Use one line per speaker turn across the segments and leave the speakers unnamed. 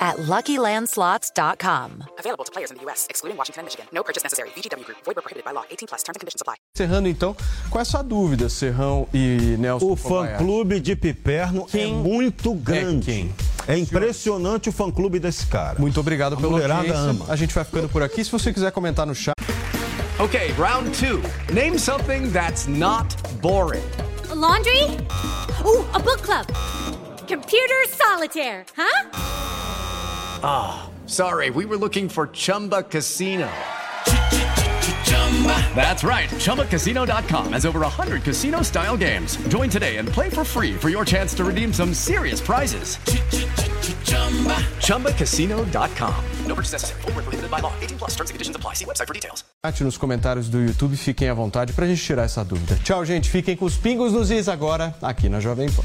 at LuckyLandSlots.com.
Available to players in the U.S., excluding Washington and Michigan. No purchase necessary. VGW Group. Void where prohibited by law. 18 plus. Terms and conditions apply.
Encerrando, então, com essa dúvida, Serrão e Nelson
O fã-clube de Piperno
Quem
é muito grande.
quem?
É impressionante o fã-clube desse cara.
Muito obrigado
mulherada
audiência.
ama.
A gente vai ficando por aqui. Se você quiser comentar no chat...
Okay, round two. Name something that's not boring.
A laundry? Ooh, a book club. Computer solitaire, huh?
Sorry, we were looking for Chumba Casino. That's right. ChumbaCasino.com has over 100 casino style games. Join today and play for free for your chance to redeem some serious prizes. ChumbaCasino.com.
No purchase necessary. Void where prohibited by law. 18 plus. Terms and conditions apply. See website for details.
nos comentários do YouTube, fiquem à vontade pra gente tirar essa dúvida. Tchau, gente. Fiquem com os pingos nos is agora, aqui na Jovem Pan.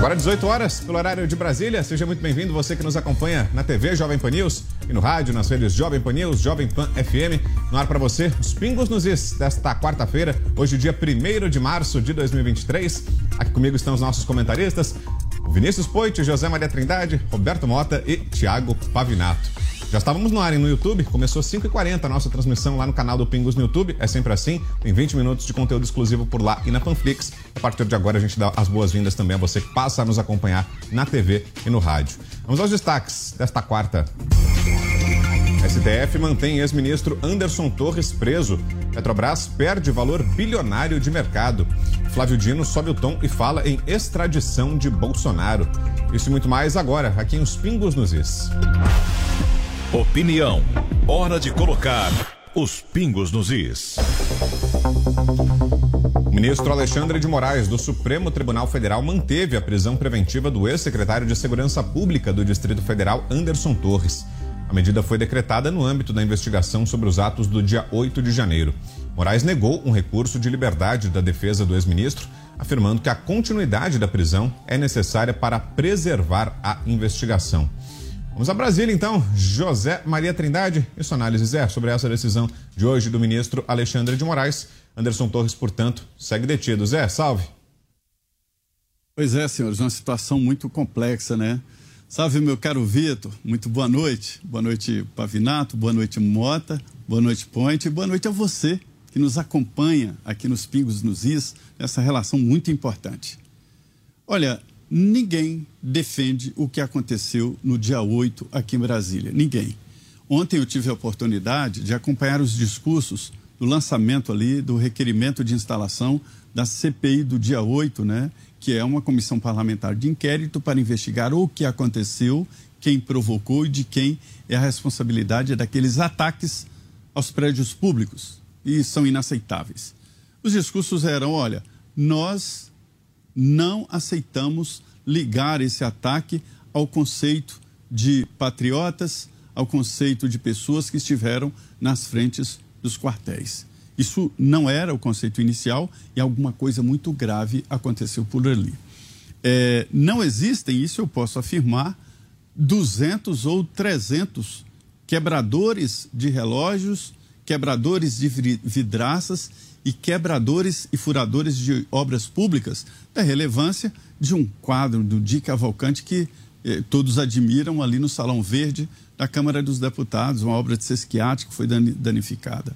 Agora 18 horas, pelo horário de Brasília. Seja muito bem-vindo, você que nos acompanha na TV Jovem Pan News e no rádio, nas redes Jovem Pan News, Jovem Pan FM. No ar para você, os pingos nos is desta quarta-feira, hoje, dia 1 de março de 2023. Aqui comigo estão os nossos comentaristas, Vinícius Poit, José Maria Trindade, Roberto Mota e Tiago Pavinato. Já estávamos no ar no YouTube, começou 5h40 a nossa transmissão lá no canal do Pingos no YouTube. É sempre assim, tem 20 minutos de conteúdo exclusivo por lá e na Panflix. A partir de agora a gente dá as boas-vindas também a você que passa a nos acompanhar na TV e no rádio. Vamos aos destaques desta quarta. STF mantém ex-ministro Anderson Torres preso. Petrobras perde valor bilionário de mercado. Flávio Dino sobe o tom e fala em extradição de Bolsonaro. Isso e muito mais agora, aqui em Os Pingos nos Is.
Opinião. Hora de colocar os pingos nos is.
O ministro Alexandre de Moraes, do Supremo Tribunal Federal, manteve a prisão preventiva do ex-secretário de Segurança Pública do Distrito Federal, Anderson Torres. A medida foi decretada no âmbito da investigação sobre os atos do dia 8 de janeiro. Moraes negou um recurso de liberdade da defesa do ex-ministro, afirmando que a continuidade da prisão é necessária para preservar a investigação. Vamos a Brasília, então. José Maria Trindade e sua análise, Zé, sobre essa decisão de hoje do ministro Alexandre de Moraes. Anderson Torres, portanto, segue detido. Zé, salve.
Pois é, senhores, uma situação muito complexa, né? Salve, meu caro Vitor, muito boa noite. Boa noite, Pavinato, boa noite, Mota, boa noite, Ponte, boa noite a você que nos acompanha aqui nos Pingos nos Is, nessa relação muito importante. Olha, ninguém defende o que aconteceu no dia 8 aqui em Brasília. Ninguém. Ontem eu tive a oportunidade de acompanhar os discursos do lançamento ali do requerimento de instalação da CPI do dia 8, né? Que é uma comissão parlamentar de inquérito para investigar o que aconteceu, quem provocou e de quem é a responsabilidade daqueles ataques aos prédios públicos e são inaceitáveis. Os discursos eram: olha, nós não aceitamos ligar esse ataque ao conceito de patriotas, ao conceito de pessoas que estiveram nas frentes dos quartéis. Isso não era o conceito inicial e alguma coisa muito grave aconteceu por ali. É, não existem, isso eu posso afirmar, 200 ou 300 quebradores de relógios, quebradores de vidraças e quebradores e furadores de obras públicas da relevância de um quadro do Di Cavalcante que eh, todos admiram ali no Salão Verde da Câmara dos Deputados, uma obra de Sesquiate que foi danificada.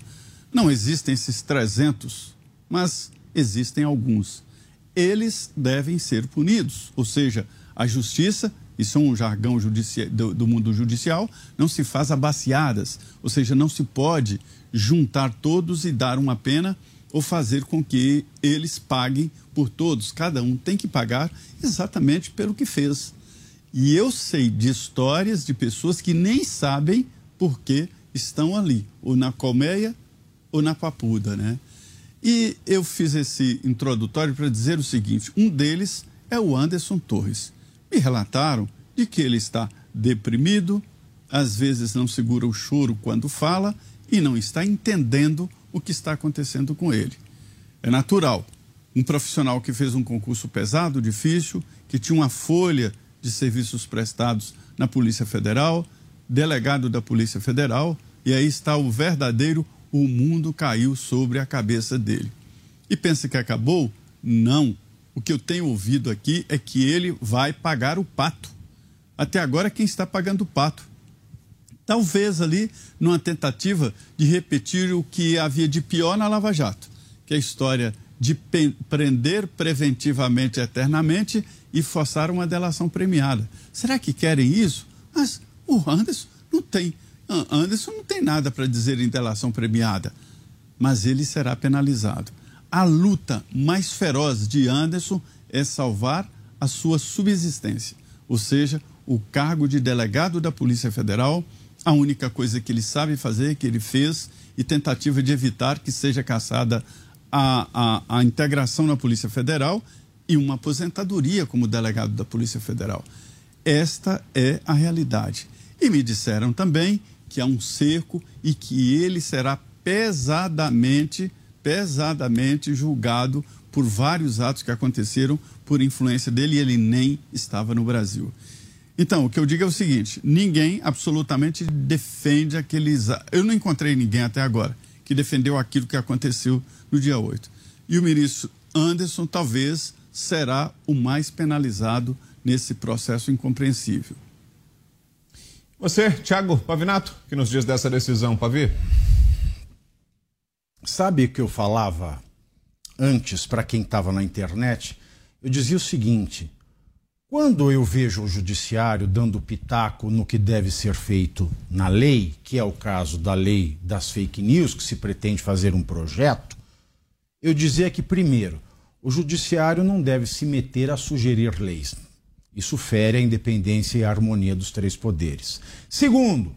Não existem esses 300, mas existem alguns. Eles devem ser punidos, ou seja, a justiça, isso é um jargão do, do mundo judicial, não se faz abaciadas, ou seja, não se pode juntar todos e dar uma pena ou fazer com que eles paguem por todos. Cada um tem que pagar exatamente pelo que fez. E eu sei de histórias de pessoas que nem sabem por que estão ali, ou na colmeia ou na papuda, né? E eu fiz esse introdutório para dizer o seguinte: um deles é o Anderson Torres. Me relataram de que ele está deprimido, às vezes não segura o choro quando fala e não está entendendo o que está acontecendo com ele. É natural. Um profissional que fez um concurso pesado, difícil, que tinha uma folha de serviços prestados na Polícia Federal, delegado da Polícia Federal, e aí está o verdadeiro o mundo caiu sobre a cabeça dele. E pensa que acabou? Não. O que eu tenho ouvido aqui é que ele vai pagar o pato. Até agora, quem está pagando o pato? Talvez ali numa tentativa de repetir o que havia de pior na Lava Jato, que é a história de prender preventivamente eternamente e forçar uma delação premiada. Será que querem isso? Mas o Anderson não tem Anderson não tem nada para dizer em delação premiada, mas ele será penalizado. A luta mais feroz de Anderson é salvar a sua subsistência, ou seja, o cargo de delegado da Polícia Federal, a única coisa que ele sabe fazer, que ele fez, e tentativa de evitar que seja caçada a, a, a integração na Polícia Federal e uma aposentadoria como delegado da Polícia Federal. Esta é a realidade. E me disseram também que há um cerco e que ele será pesadamente, pesadamente julgado por vários atos que aconteceram por influência dele e ele nem estava no Brasil. Então, o que eu digo é o seguinte: ninguém absolutamente defende aqueles. Eu não encontrei ninguém até agora que defendeu aquilo que aconteceu no dia 8. E o ministro Anderson talvez será o mais penalizado nesse processo incompreensível.
Você, Thiago Pavinato, que nos diz dessa decisão, Pavi?
Sabe o que eu falava antes para quem estava na internet? Eu dizia o seguinte: quando eu vejo o judiciário dando pitaco no que deve ser feito na lei, que é o caso da lei das fake news, que se pretende fazer um projeto, eu dizia que, primeiro, o judiciário não deve se meter a sugerir leis. Isso fere a independência e a harmonia dos três poderes. Segundo,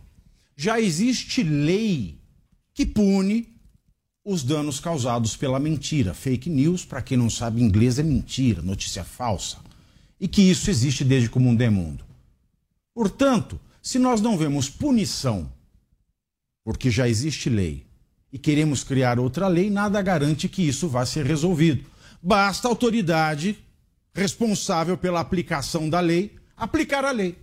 já existe lei que pune os danos causados pela mentira. Fake news, para quem não sabe inglês, é mentira, notícia falsa. E que isso existe desde que o mundo é mundo. Portanto, se nós não vemos punição, porque já existe lei, e queremos criar outra lei, nada garante que isso vá ser resolvido. Basta a autoridade responsável pela aplicação da lei, aplicar a lei.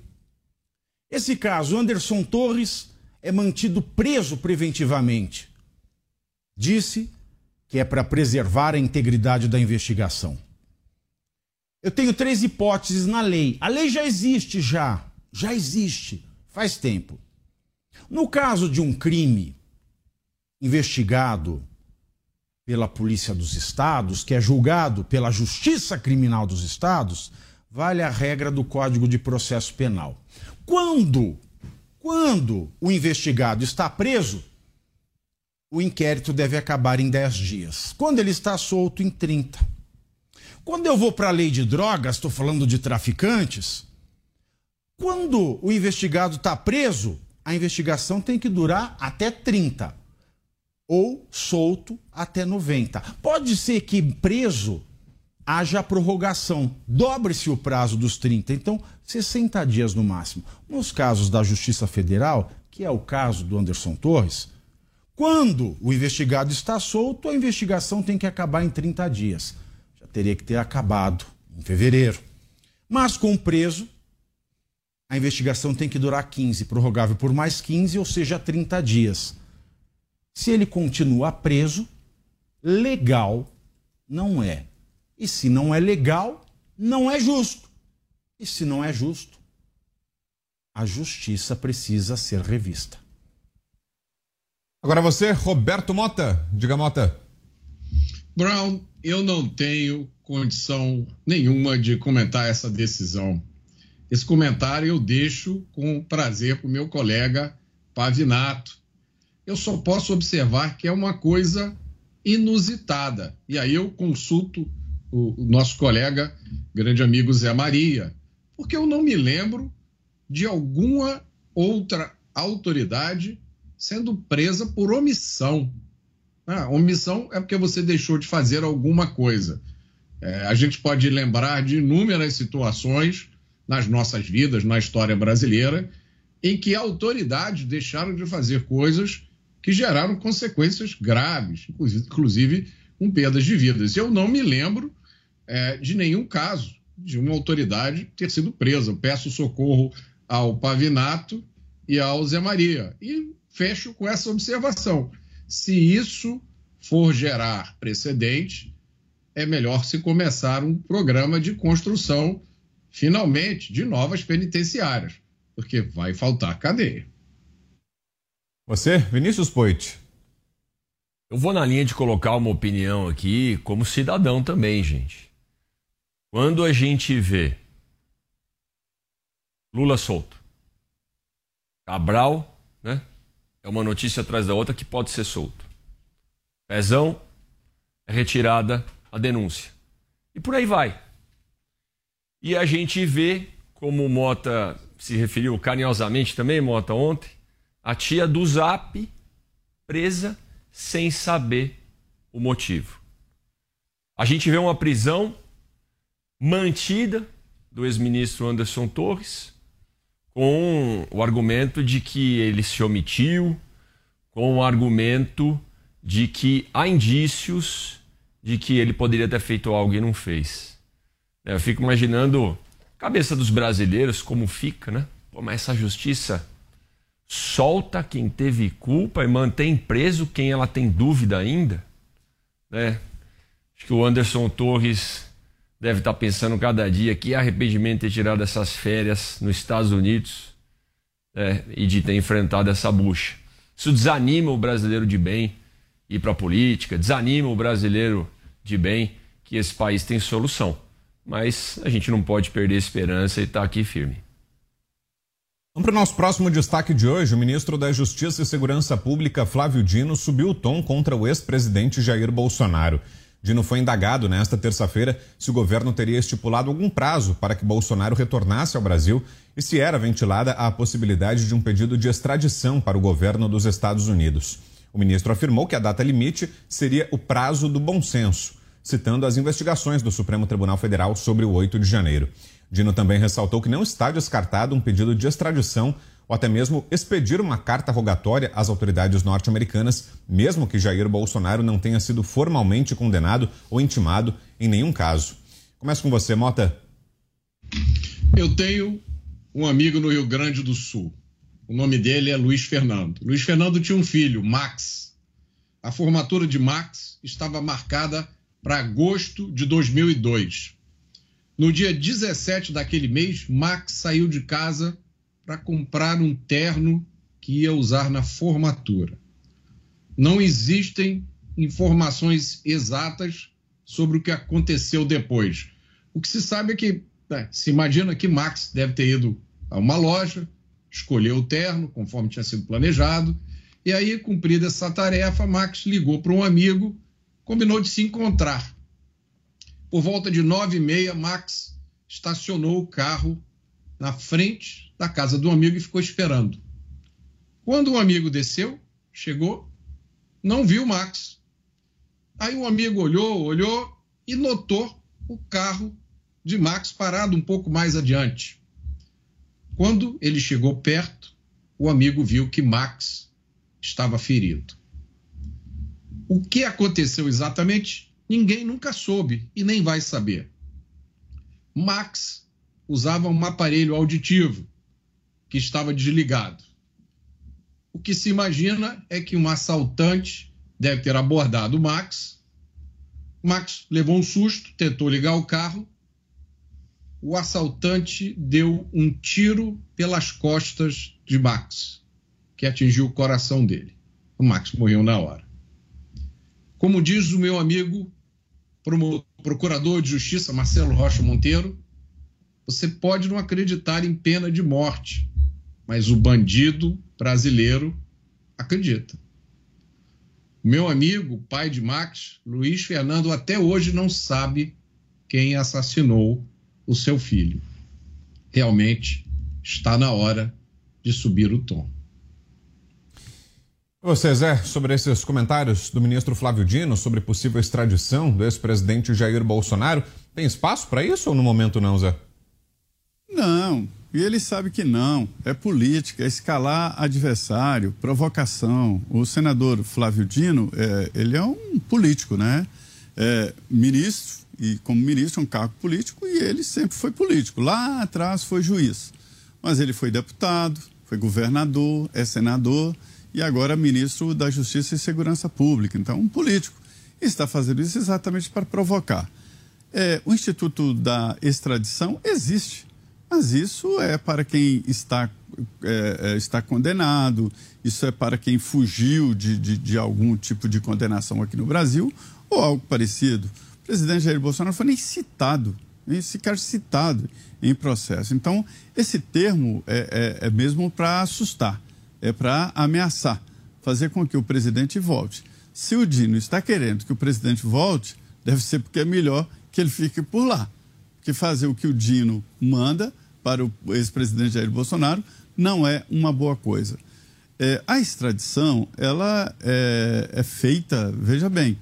Esse caso, Anderson Torres é mantido preso preventivamente. Disse que é para preservar a integridade da investigação. Eu tenho três hipóteses na lei. A lei já existe já, já existe, faz tempo. No caso de um crime investigado pela Polícia dos Estados, que é julgado pela Justiça Criminal dos Estados, vale a regra do Código de Processo Penal. Quando, quando o investigado está preso, o inquérito deve acabar em 10 dias. Quando ele está solto, em 30. Quando eu vou para a lei de drogas, estou falando de traficantes, quando o investigado está preso, a investigação tem que durar até 30 ou solto até 90. Pode ser que preso haja prorrogação, dobre-se o prazo dos 30, então 60 dias no máximo. Nos casos da Justiça Federal, que é o caso do Anderson Torres, quando o investigado está solto, a investigação tem que acabar em 30 dias. Teria que ter acabado em fevereiro. Mas com o preso, a investigação tem que durar 15, prorrogável por mais 15, ou seja, 30 dias. Se ele continua preso, legal não é. E se não é legal, não é justo. E se não é justo, a justiça precisa ser revista.
Agora você, Roberto Mota. Diga, Mota.
Brown, eu não tenho condição nenhuma de comentar essa decisão. Esse comentário eu deixo com prazer para o meu colega Pavinato, eu só posso observar que é uma coisa inusitada. E aí eu consulto o, nosso colega, grande amigo Zé Maria, porque eu não me lembro de alguma outra autoridade sendo presa por omissão. Ah, omissão é porque você deixou de fazer alguma coisa. É, a gente pode lembrar de inúmeras situações nas nossas vidas, na história brasileira, em que autoridades deixaram de fazer coisas que geraram consequências graves, inclusive com perdas de vidas. Eu não me lembro é, de nenhum caso de uma autoridade ter sido presa. Eu peço socorro ao Pavinato e ao Zé Maria. E fecho com essa observação. Se isso for gerar precedente, é melhor se começar um programa de construção, finalmente, de novas penitenciárias, porque vai faltar cadeia.
Você, Vinícius Poit.
Eu vou na linha de colocar uma opinião aqui como cidadão também, gente. Quando a gente vê Lula solto, Cabral? É uma notícia atrás da outra que pode ser solto. Pezão, é retirada a denúncia. E por aí vai. E a gente vê, como o Mota se referiu carinhosamente também, Mota, ontem, a tia do Zap presa sem saber o motivo. A gente vê uma prisão mantida do ex-ministro Anderson Torres, com o argumento de que ele se omitiu, com o argumento de que há indícios de que ele poderia ter feito algo e não fez. Eu fico imaginando a cabeça dos brasileiros como fica, né? Pô, mas essa justiça solta quem teve culpa e mantém preso quem ela tem dúvida ainda, né? Acho que o Anderson Torres deve estar pensando cada dia que arrependimento ter tirado essas férias nos Estados Unidos né, e de ter enfrentado essa bucha. Isso desanima o brasileiro de bem ir para a política, desanima o brasileiro de bem que esse país tem solução. Mas a gente não pode perder a esperança e estar tá aqui firme.
Vamos para o nosso próximo destaque de hoje. O ministro da Justiça e Segurança Pública, Flávio Dino, subiu o tom contra o ex-presidente Jair Bolsonaro. Dino foi indagado nesta terça-feira se o governo teria estipulado algum prazo para que Bolsonaro retornasse ao Brasil e se era ventilada a possibilidade de um pedido de extradição para o governo dos Estados Unidos. O ministro afirmou que a data limite seria o prazo do bom senso, citando as investigações do Supremo Tribunal Federal sobre o 8 de janeiro. Dino também ressaltou que não está descartado um pedido de extradição ou até mesmo expedir uma carta rogatória às autoridades norte-americanas, mesmo que Jair Bolsonaro não tenha sido formalmente condenado ou intimado em nenhum caso. Começo com você, Mota.
Eu tenho um amigo no Rio Grande do Sul. O nome dele é Luiz Fernando. Luiz Fernando tinha um filho, Max. A formatura de Max estava marcada para agosto de 2002. No dia 17 daquele mês, Max saiu de casa para comprar um terno que ia usar na formatura. Não existem informações exatas sobre o que aconteceu depois. O que se sabe é que né, se imagina que Max deve ter ido a uma loja, escolheu o terno conforme tinha sido planejado, e aí, cumprida essa tarefa, Max ligou para um amigo, combinou de se encontrar. Por volta de nove e meia, Max estacionou o carro na frente da casa do amigo e ficou esperando. Quando o amigo desceu, chegou, não viu Max. Aí o amigo olhou, olhou e notou o carro de Max parado um pouco mais adiante. Quando ele chegou perto, o amigo viu que Max estava ferido. O que aconteceu exatamente, ninguém nunca soube e nem vai saber. Max usava um aparelho auditivo que estava desligado. O que se imagina é que um assaltante deve ter abordado o Max. Max levou um susto, tentou ligar o carro. O assaltante deu um tiro pelas costas de Max, que atingiu o coração dele. O Max morreu na hora. Como diz o meu amigo procurador de justiça Marcelo Rocha Monteiro, você pode não acreditar em pena de morte, mas o bandido brasileiro acredita. Meu amigo, pai de Max, Luiz Fernando, até hoje não sabe quem assassinou o seu filho. realmente está na hora de subir o tom.
Você, Zé, sobre esses comentários do ministro Flávio Dino sobre possível extradição do ex-presidente Jair Bolsonaro, tem espaço para isso ou no momento não, Zé?
Não, e ele sabe que não. É política, é escalar adversário, provocação. O senador Flávio Dino, é, ele é um político, né? É ministro, e como ministro é um cargo político, e ele sempre foi político. Lá atrás foi juiz. Mas ele foi deputado, foi governador, é senador e agora ministro da Justiça e Segurança Pública. Então, um político. E está fazendo isso exatamente para provocar. É, o Instituto da Extradição existe, mas isso é para quem está, é, é, está condenado, isso é para quem fugiu de, de, de, algum tipo de condenação aqui no Brasil ou algo parecido. O presidente Jair Bolsonaro foi nem citado, nem sequer citado em processo. Então, esse termo é, é, é mesmo para assustar é para ameaçar, fazer com que o presidente volte. Se o Dino está querendo que o presidente volte, deve ser porque é melhor que ele fique por lá. Que fazer o que o Dino manda para o ex-presidente Jair Bolsonaro não é uma boa coisa. É, a extradição, ela é, é feita, veja bem,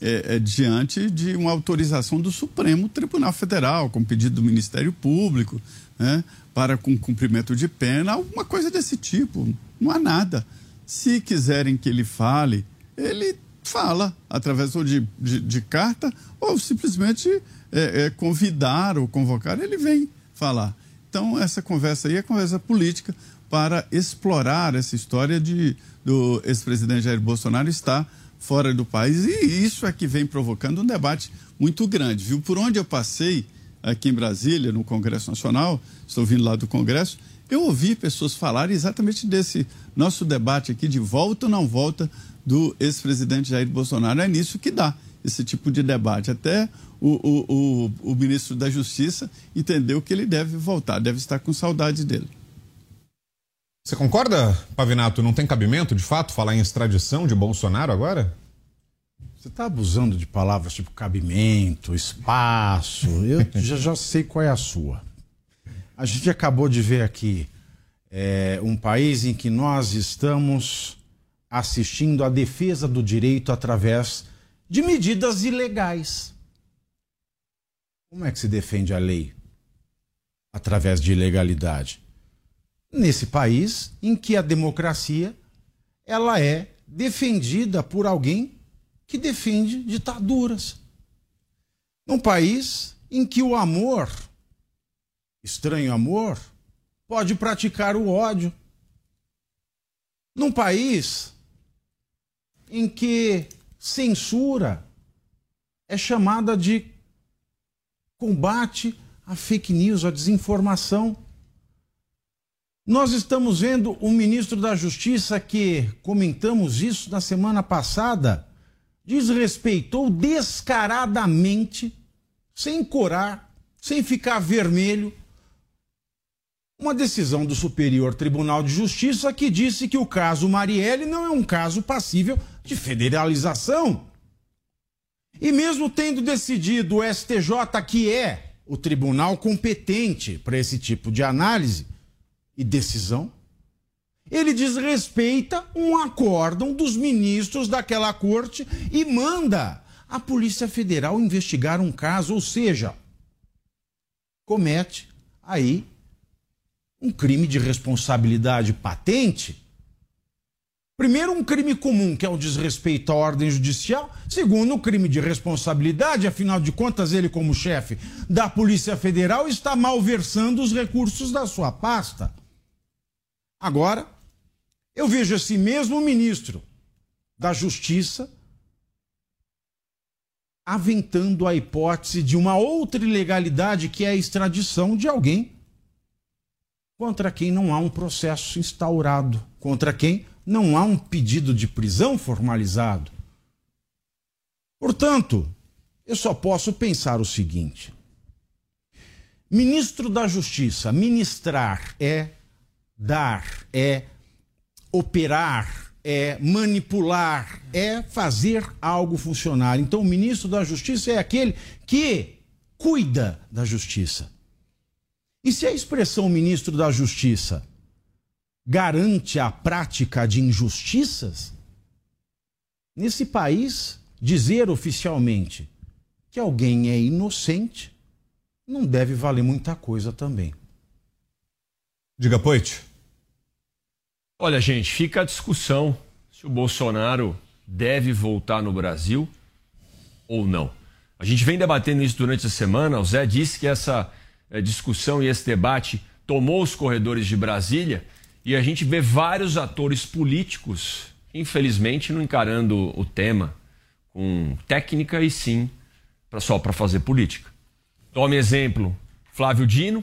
é, é, diante de uma autorização do Supremo Tribunal Federal, com pedido do Ministério Público, né, para com cumprimento de pena, alguma coisa desse tipo. Não há nada. Se quiserem que ele fale, ele fala através de, de, de carta ou simplesmente é, é, convidar ou convocar, ele vem falar. Então, essa conversa aí é conversa política para explorar essa história de do ex-presidente Jair Bolsonaro estar fora do país. E isso é que vem provocando um debate muito grande, viu? Por onde eu passei aqui em Brasília, no Congresso Nacional, estou vindo lá do Congresso, eu ouvi pessoas falarem exatamente desse nosso debate aqui de volta ou não volta do ex-presidente Jair Bolsonaro. É nisso que dá esse tipo de debate. Até o, o, o, o ministro da Justiça entendeu que ele deve voltar, deve estar com saudade dele.
Você concorda, Pavinato? Não tem cabimento, de fato, falar em extradição de Bolsonaro agora?
Você está abusando de palavras tipo cabimento, espaço. Eu já, já sei qual é a sua. A gente acabou de ver aqui é, um país em que nós estamos assistindo à defesa do direito através de medidas ilegais. Como é que se defende a lei? Através de ilegalidade. Nesse país em que a democracia ela é defendida por alguém que defende ditaduras. Num país em que o amor estranho amor, pode praticar o ódio. Num país em que censura é chamada de combate à fake news, à desinformação. Nós estamos vendo um ministro da Justiça que, comentamos isso na semana passada, desrespeitou descaradamente, sem corar, sem ficar vermelho, uma decisão do Superior Tribunal de Justiça que disse que o caso Marielle não é um caso passível de federalização. E mesmo tendo decidido o STJ, que é o tribunal competente para esse tipo de análise e decisão, ele desrespeita um acórdão dos ministros daquela corte e manda a Polícia Federal investigar um caso, ou seja, comete aí um crime de responsabilidade patente. Primeiro, um crime comum, que é o desrespeito à ordem judicial. Segundo, o um crime de responsabilidade, afinal de contas, ele, como chefe da Polícia Federal, está malversando os recursos da sua pasta. Agora, eu vejo esse mesmo ministro da Justiça aventando a hipótese de uma outra ilegalidade que é a extradição de alguém contra quem não há um processo instaurado, contra quem não há um pedido de prisão formalizado. Portanto, eu só posso pensar o seguinte: ministro da Justiça, ministrar é dar, é operar, é manipular, é fazer algo funcionar. Então, o ministro da Justiça é aquele que cuida da justiça. E se a expressão ministro da Justiça garante a prática de injustiças, nesse país, dizer oficialmente que alguém é inocente não deve valer muita coisa também.
Diga, Poit.
Olha, gente, fica a discussão se o Bolsonaro deve voltar no Brasil ou não. A gente vem debatendo isso durante a semana. O Zé disse que essa eh, discussão e esse debate tomou os corredores de Brasília e a gente vê vários atores políticos, infelizmente, não encarando o tema com técnica e sim só para fazer política. Tome exemplo, Flávio Dino,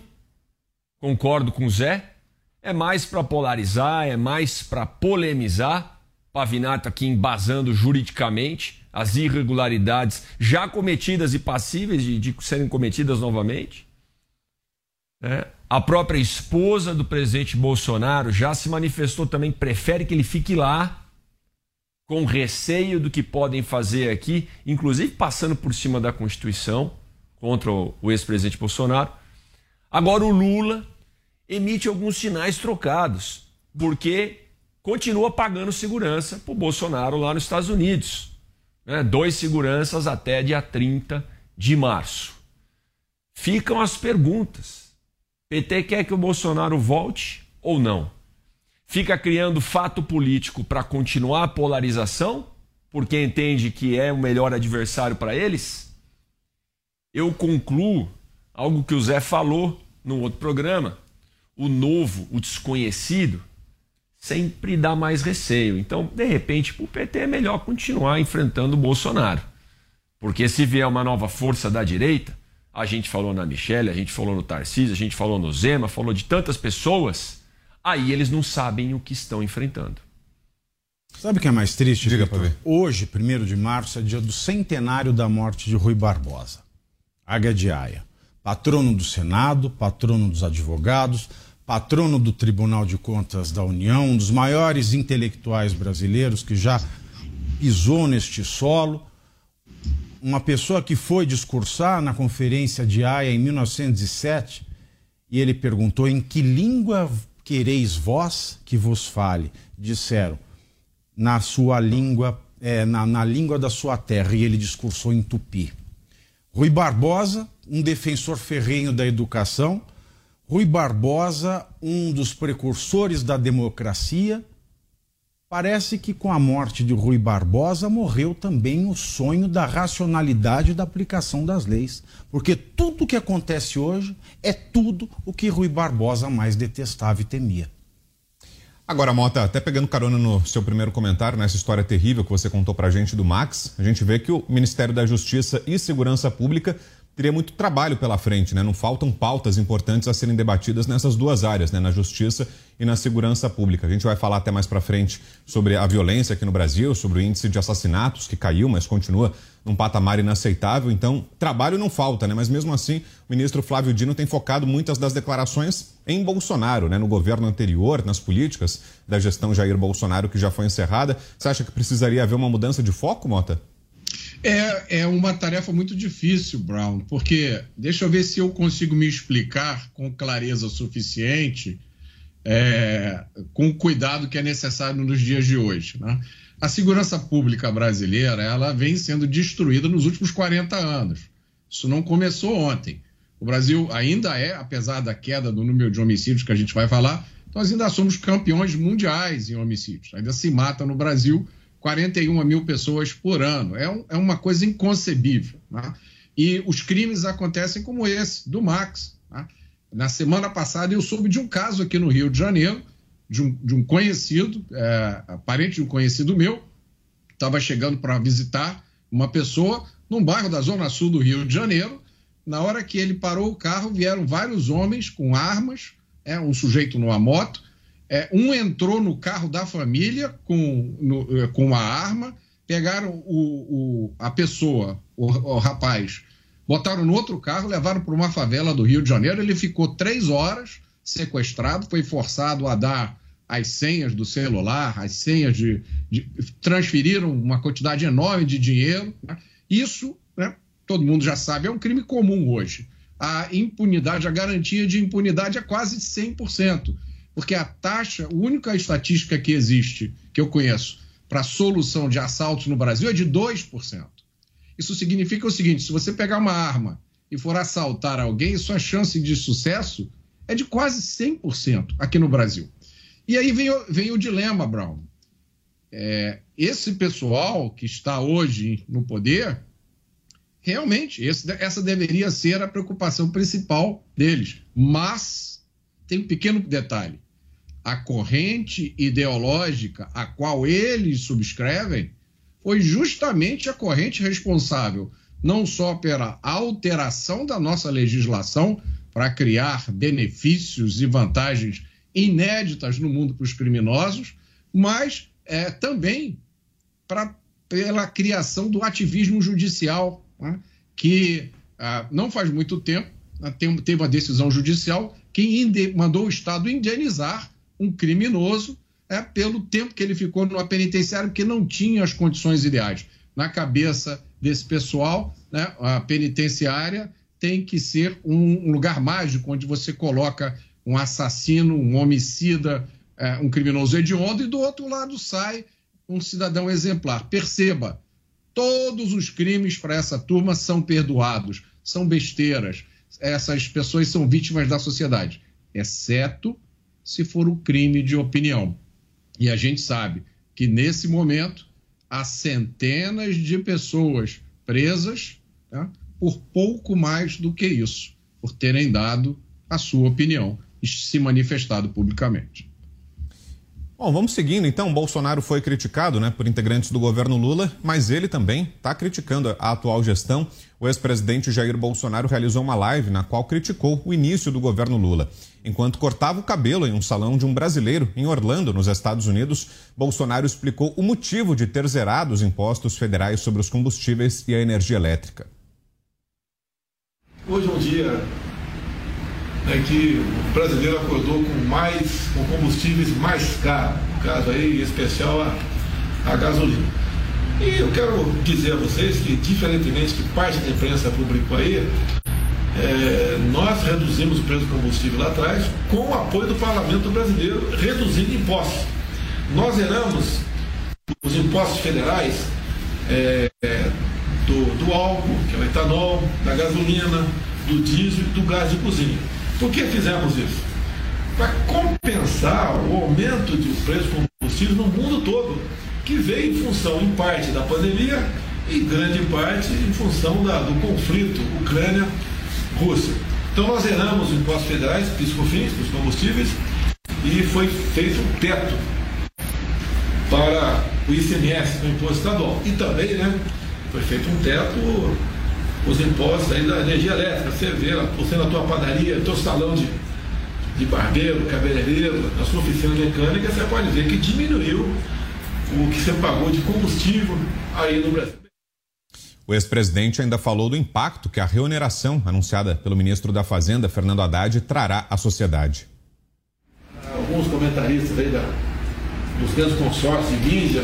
concordo com o Zé, é mais para polarizar, é mais para polemizar. Pavinato aqui embasando juridicamente as irregularidades já cometidas e passíveis de, de serem cometidas novamente. É. A própria esposa do presidente Bolsonaro já se manifestou também, prefere que ele fique lá, com receio do que podem fazer aqui, inclusive passando por cima da Constituição contra o ex-presidente Bolsonaro. Agora o Lula emite alguns sinais trocados, porque continua pagando segurança para o Bolsonaro lá nos Estados Unidos. Né? Dois seguranças até dia 30 de março. Ficam as perguntas. PT quer que o Bolsonaro volte ou não? Fica criando fato político para continuar a polarização, porque entende que é o melhor adversário para eles? Eu concluo algo que o Zé falou no outro programa. O novo, o desconhecido, sempre dá mais receio. Então, de repente, para o PT é melhor continuar enfrentando o Bolsonaro. Porque se vier uma nova força da direita, a gente falou na Michelle, a gente falou no Tarcísio, a gente falou no Zema, falou de tantas pessoas. Aí eles não sabem o que estão enfrentando.
Sabe o que é mais triste? Diga para ver. Hoje, 1 de março, é dia do centenário da morte de Rui Barbosa. Águia de Aia. Patrono do Senado, patrono dos advogados, patrono do Tribunal de Contas da União, um dos maiores intelectuais brasileiros que já pisou neste solo uma pessoa que foi discursar na conferência de Haia em 1907 e ele perguntou: Em que língua quereis vós que vos fale? Disseram: Na sua língua, é, na, na língua da sua terra. E ele discursou em tupi. Rui Barbosa, um defensor ferrenho da educação. Rui Barbosa, um dos precursores da democracia Parece que com a morte de Rui Barbosa morreu também o sonho da racionalidade da aplicação das leis. Porque tudo o que acontece hoje é tudo o que Rui Barbosa mais detestava e temia.
Agora, Mota, até pegando carona no seu primeiro comentário, nessa história terrível que você contou pra gente do Max, a gente vê que o Ministério da Justiça e Segurança Pública teria muito trabalho pela frente, né? Não faltam pautas importantes a serem debatidas nessas duas áreas, né? Na justiça e na segurança pública. A gente vai falar até mais para frente sobre a violência aqui no Brasil, sobre o índice de assassinatos que caiu, mas continua num patamar inaceitável. Então, trabalho não falta, né? Mas mesmo assim, o ministro Flávio Dino tem focado muitas das declarações em Bolsonaro, né? No governo anterior, nas políticas da gestão Jair Bolsonaro que já foi encerrada. Você acha que precisaria haver uma mudança de foco, Mota?
É, é uma tarefa muito difícil, Brown, porque deixa eu ver se eu consigo me explicar com clareza suficiente, é, com o cuidado que é necessário nos dias de hoje. Né? A segurança pública brasileira ela vem sendo destruída nos últimos 40 anos. Isso não começou ontem. O Brasil ainda é, apesar da queda do número de homicídios que a gente vai falar, nós ainda somos campeões mundiais em homicídios. Ainda se mata no Brasil 41 mil pessoas por ano. É, um, é uma coisa inconcebível. Né? E os crimes acontecem como esse, do Max. Né? Na semana passada, eu soube de um caso aqui no Rio de Janeiro, de um, de um conhecido, é, parente de um conhecido meu, estava chegando para visitar uma pessoa num bairro da Zona Sul do Rio de Janeiro. Na hora que ele parou o carro, vieram vários homens com armas, é, um sujeito numa moto, é, um entrou no carro da família com, no, é, com uma arma, pegaram o, o a pessoa, o, o, rapaz, botaram no outro carro, levaram para uma favela do Rio de Janeiro. Ele ficou três horas sequestrado, foi forçado a dar as senhas do celular, as senhas de. de transferiram uma quantidade enorme de dinheiro. Né? Isso, né, todo mundo já sabe, é um crime comum hoje. a impunidade, a garantia de impunidade é quase 100%, porque a taxa, a única estatística que existe, que eu conheço, para solução de assaltos no Brasil é de 2%. Isso significa o seguinte: se você pegar uma arma e for assaltar alguém, sua chance de sucesso é de quase 100% aqui no Brasil. E aí vem o, vem o dilema, Brown. É, esse pessoal que está hoje no poder, realmente, esse, essa deveria ser a preocupação principal deles. Mas tem um pequeno detalhe: a corrente ideológica a qual eles subscrevem foi justamente a corrente responsável não só pela alteração da nossa legislação para criar benefícios e vantagens inéditas no mundo para os criminosos, mas é, também pra, pela criação do ativismo judicial, né, que ah, não faz muito tempo né, teve uma decisão judicial que mandou o Estado indenizar um criminoso é, pelo tempo que ele ficou numa penitenciária, porque não tinha as condições ideais. Na cabeça desse pessoal, né, a penitenciária tem que ser um lugar mágico onde você coloca um assassino, um homicida, é, um criminoso hediondo, e do outro lado sai um cidadão exemplar. Perceba, todos os crimes para essa turma são perdoados, são besteiras. Essas pessoas são vítimas da sociedade, exceto se for um crime de opinião. E a gente sabe que nesse momento há centenas de pessoas presas tá? por pouco mais do que isso, por terem dado a sua opinião e se manifestado publicamente.
Bom, vamos seguindo. Então, Bolsonaro foi criticado né, por integrantes do governo Lula, mas ele também está criticando a atual gestão. O ex-presidente Jair Bolsonaro realizou uma live na qual criticou o início do governo Lula. Enquanto cortava o cabelo em um salão de um brasileiro em Orlando, nos Estados Unidos, Bolsonaro explicou o motivo de ter zerado os impostos federais sobre os combustíveis e a energia elétrica.
Hoje é um dia né, que o brasileiro acordou com mais com combustíveis mais caros, no caso aí em especial a, a gasolina. E eu quero dizer a vocês que, diferentemente que parte da imprensa publicou aí, é, nós reduzimos o preço do combustível lá atrás com o apoio do parlamento brasileiro, reduzindo impostos. Nós zeramos os impostos federais é, do, do álcool, que é o etanol, da gasolina, do diesel e do gás de cozinha. Por que fizemos isso? Para compensar o aumento de preço do combustível no mundo todo, que veio em função, em parte, da pandemia e grande parte em função da, do conflito Ucrânia-Rússia. Então nós zeramos os impostos federais, piscofins, dos combustíveis, e foi feito um teto para o ICMS, o imposto estadual. E também, né, foi feito um teto os impostos aí da energia elétrica. Você vê, você na tua padaria, teu salão de, de barbeiro, cabeleireiro, na sua oficina mecânica, você pode ver que diminuiu o que você pagou de combustível aí no Brasil.
O ex-presidente ainda falou do impacto que a reoneração anunciada pelo ministro da Fazenda, Fernando Haddad, trará à sociedade.
Alguns comentaristas aí da, dos grandes consórcios de mídia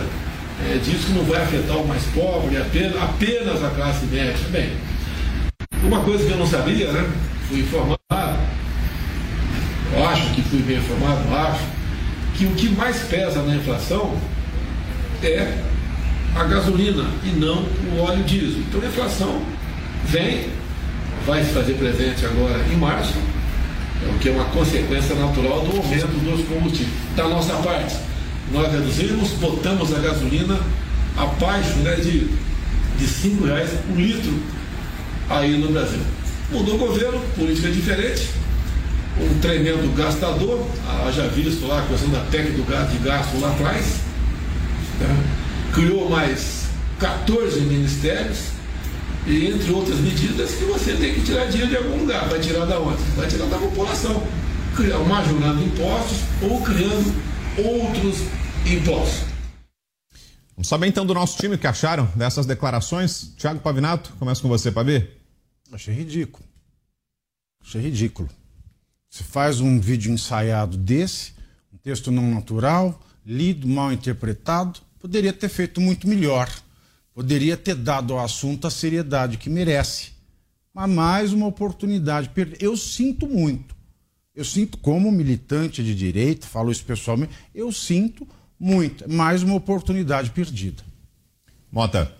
é, diz que não vai afetar o mais pobre, apenas, apenas a classe média. Bem, uma coisa que eu não sabia, né? Fui informado, eu acho que fui bem informado, acho, que o que mais pesa na inflação é a gasolina e não o óleo diesel. Então a inflação vem, vai se fazer presente agora em março, o que é uma consequência natural do aumento dos combustíveis. Da nossa parte, nós reduzimos, botamos a gasolina abaixo né, de, de 5 reais um litro aí no Brasil. Mudou o governo, política diferente, um tremendo gastador, já visto lá a questão da PEC do gasto de gasto lá atrás, né? criou mais 14 ministérios, e entre outras medidas que você tem que tirar dinheiro de algum lugar. Vai tirar da onde? Vai tirar da população. Criar, majorando impostos ou criando outros impostos.
Vamos saber então do nosso time o que acharam dessas declarações. Tiago Pavinato, começa com você, Pavi.
Achei ridículo. Achei ridículo. Você faz um vídeo ensaiado desse, um texto não natural, lido, mal interpretado, poderia ter feito muito melhor. Poderia ter dado ao assunto a seriedade que merece. mas mais uma oportunidade perdida. Eu sinto muito. Eu sinto, como militante de direita, falo isso pessoalmente, eu sinto muito. Mais uma oportunidade perdida.
Mota.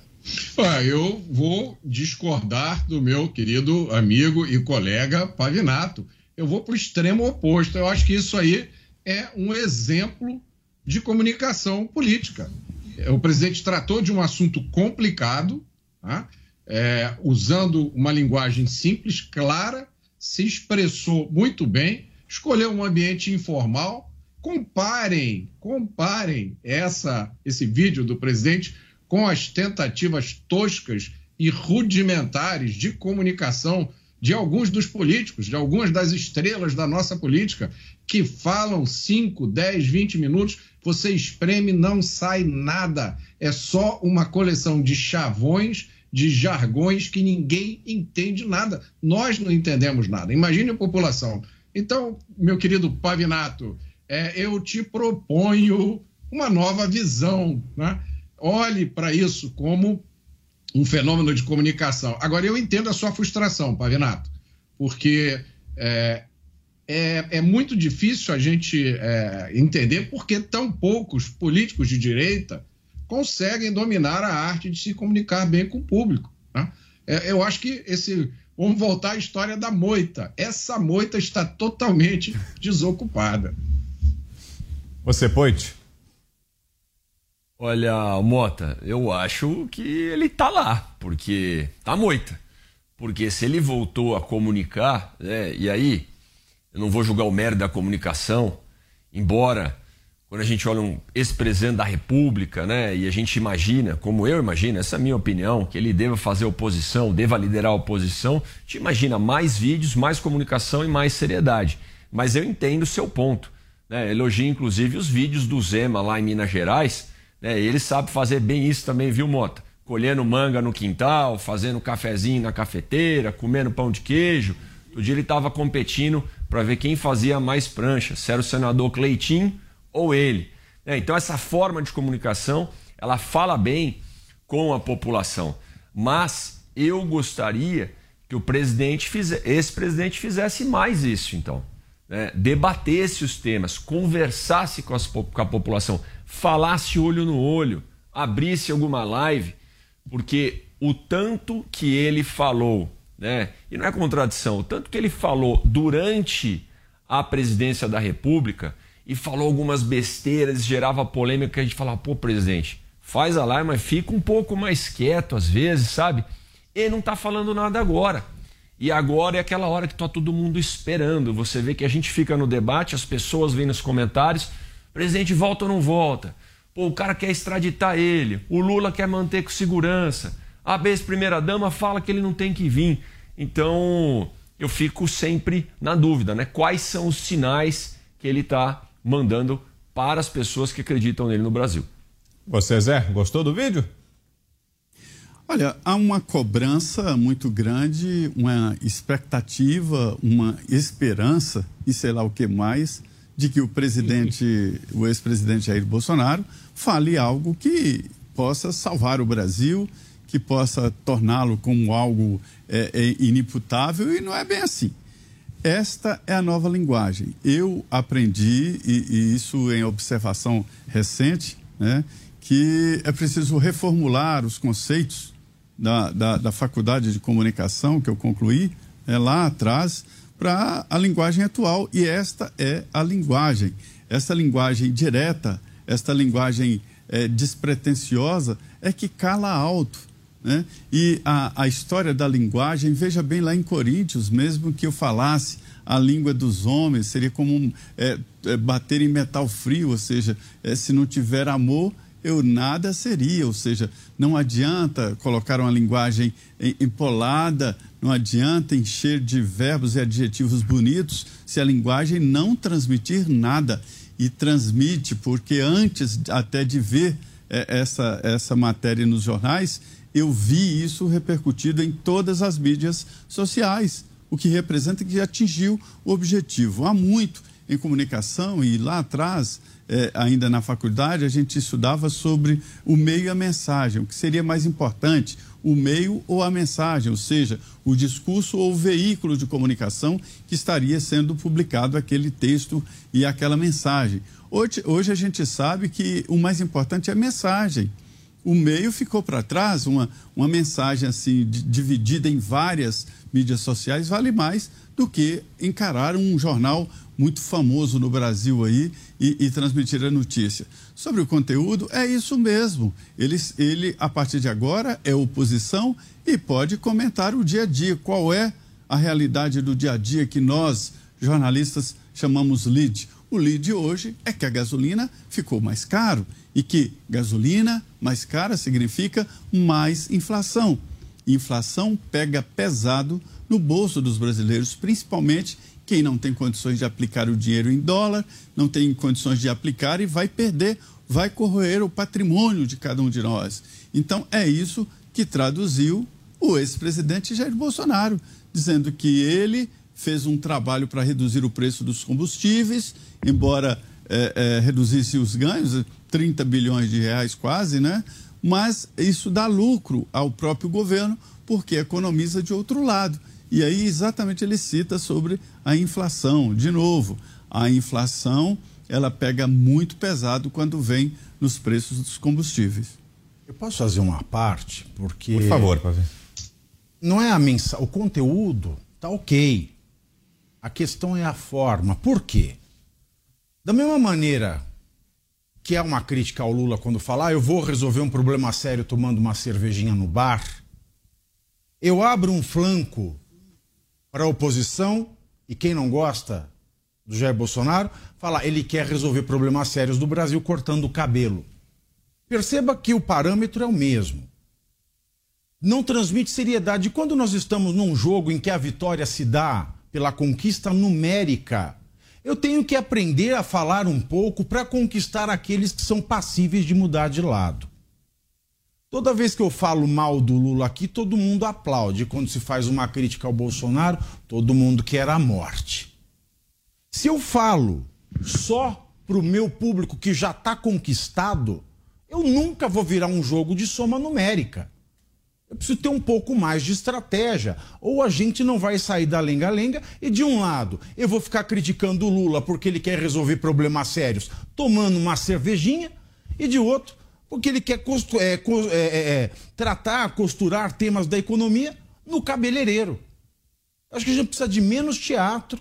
Ah, eu vou discordar do meu querido amigo e colega Pavinato. Eu vou para o extremo oposto. Eu acho que isso aí é um exemplo de comunicação política. O presidente tratou de um assunto complicado, tá? é, usando uma linguagem simples, clara, se expressou muito bem, escolheu um ambiente informal. Comparem, comparem essa, esse vídeo do presidente com as tentativas toscas e rudimentares de comunicação de alguns dos políticos, de algumas das estrelas da nossa política, que falam 5, 10, 20 minutos, você espreme, não sai nada. É só uma coleção de chavões, de jargões que ninguém entende nada. Nós não entendemos nada. Imagine a população. Então, meu querido Pavinato, é, eu te proponho uma nova visão. Né? Olhe para isso como um fenômeno de comunicação. Agora, eu entendo a sua frustração, Pavinato, porque é, é, é muito difícil a gente é, entender por que tão poucos políticos de direita conseguem dominar a arte de se comunicar bem com o público. Né? É, eu acho que esse. Vamos voltar à história da moita. Essa moita está totalmente desocupada.
Você, Poit?
Olha, Mota, eu acho que ele tá lá, porque tá moita. Porque se ele voltou a comunicar, né, e aí, eu não vou julgar o mérito da comunicação, embora quando a gente olha um ex-presidente da República, né, e a gente imagina, como eu imagino, essa é a minha opinião, que ele deva fazer oposição, deva liderar a oposição, a gente imagina mais vídeos, mais comunicação e mais seriedade. Mas eu entendo o seu ponto. Né? Elogio, inclusive, os vídeos do Zema lá em Minas Gerais. Né? Ele sabe fazer bem isso também, viu, Mota? Colhendo manga no quintal, fazendo cafezinho na cafeteira, comendo pão de queijo. O dia ele estava competindo para ver quem fazia mais prancha, se era o senador Cleitinho ou ele. É, então essa forma de comunicação, ela fala bem com a população. Mas eu gostaria que o presidente fizesse, esse presidente fizesse mais isso, então. Né? Debatesse os temas, conversasse com, as, com a população, falasse olho no olho, abrisse alguma live, porque o tanto que ele falou, né? E não é contradição, o tanto que ele falou durante a presidência da República e falou algumas besteiras, gerava polêmica, a gente falava, pô, presidente, faz a live, mas fica um pouco mais quieto às vezes, sabe? Ele não tá falando nada agora. E agora é aquela hora que tá todo mundo esperando. Você vê que a gente fica no debate, as pessoas vêm nos comentários, presidente volta ou não volta? Pô, o cara quer extraditar ele, o Lula quer manter com segurança. A ex-primeira-dama fala que ele não tem que vir. Então, eu fico sempre na dúvida, né? Quais são os sinais que ele está mandando para as pessoas que acreditam nele no Brasil.
Você, Zé, gostou do vídeo?
Olha, há uma cobrança muito grande, uma expectativa, uma esperança e sei lá o que mais de que o presidente, o ex-presidente Jair Bolsonaro, fale algo que possa salvar o Brasil, que possa torná-lo como algo é, é, inimputável e não é bem assim. Esta é a nova linguagem. Eu aprendi, e, e isso em observação recente, né, que é preciso reformular os conceitos da, da, da faculdade de comunicação que eu concluí é, lá atrás para a linguagem atual. E esta é a linguagem. Esta linguagem direta, esta linguagem é, despretensiosa, é que cala alto. Né? E a, a história da linguagem, veja bem lá em Coríntios, mesmo que eu falasse a língua dos homens, seria como é, é, bater em metal frio, ou seja, é, se não tiver amor, eu nada seria, ou seja, não adianta colocar uma linguagem empolada, não adianta encher de verbos e adjetivos bonitos se a linguagem não transmitir nada. E transmite, porque antes até de ver é, essa, essa matéria nos jornais, eu vi isso repercutido em todas as mídias sociais, o que representa que atingiu o objetivo. Há muito em comunicação e lá atrás é, ainda na faculdade, a gente estudava sobre o meio e a mensagem, o que seria mais importante, o meio ou a mensagem, ou seja, o discurso ou o veículo de comunicação que estaria sendo publicado aquele texto e aquela mensagem. Hoje, hoje a gente sabe que o mais importante é a mensagem. O meio ficou para trás, uma, uma mensagem assim dividida em várias mídias sociais vale mais do que encarar um jornal muito famoso no Brasil aí e, e, transmitir a notícia. Sobre o conteúdo, é isso mesmo. Ele, ele, a partir de agora, é oposição e pode comentar o dia a dia. Qual é a realidade do dia a dia que nós, jornalistas, chamamos lead? O lead hoje é que a gasolina ficou mais caro e que gasolina mais cara significa mais inflação. Inflação pega pesado no bolso dos brasileiros, principalmente quem não tem condições de aplicar o dinheiro em dólar, não tem condições de aplicar e vai perder, vai corroer o patrimônio de cada um de nós. Então é isso que traduziu o ex-presidente Jair Bolsonaro, dizendo que ele fez um trabalho para reduzir o preço dos combustíveis, embora é, é, reduzisse os ganhos, 30 bilhões de reais quase, né? Mas isso dá lucro ao próprio governo, porque economiza de outro lado. E aí, exatamente, ele cita sobre a inflação. De novo, a inflação ela pega muito pesado quando vem nos preços dos combustíveis.
Eu posso fazer uma parte, porque.
Por favor, Pavê.
Não é a mensagem. O conteúdo tá ok. A questão é a forma. Por quê? Da mesma maneira que é uma crítica ao Lula quando fala, ah, eu vou resolver um problema sério tomando uma cervejinha no bar, eu abro um flanco para a oposição e quem não gosta do Jair Bolsonaro, fala, ele quer resolver problemas sérios do Brasil cortando o cabelo. Perceba que o parâmetro é o mesmo. Não transmite seriedade. Quando nós estamos num jogo em que a vitória se dá pela conquista numérica, eu tenho que aprender a falar um pouco para conquistar aqueles que são passíveis de mudar de lado. Toda vez que eu falo mal do Lula aqui, todo mundo aplaude. Quando se faz uma crítica ao Bolsonaro, todo mundo quer a morte. Se eu falo só para o meu público que já está conquistado, eu nunca vou virar um jogo de soma numérica. Eu preciso ter um pouco mais de estratégia. Ou a gente não vai sair da lenga-lenga e, de um lado, eu vou ficar criticando o Lula porque ele quer resolver problemas sérios tomando uma cervejinha, e de outro, porque ele quer costu é, co é, é, é tratar, costurar temas da economia no cabeleireiro. Acho que a gente precisa de menos teatro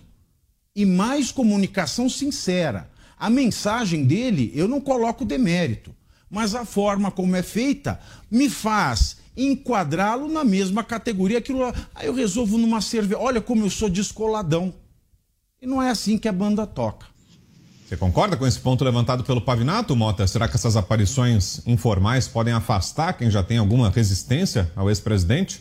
e mais comunicação sincera. A mensagem dele eu não coloco demérito, mas a forma como é feita me faz enquadrá-lo na mesma categoria. Aquilo, aí eu resolvo numa cerveja. Olha como eu sou descoladão. E não é assim que a banda toca.
Você concorda com esse ponto levantado pelo Pavinato, Mota? Será que essas aparições informais podem afastar quem já tem alguma resistência ao ex-presidente?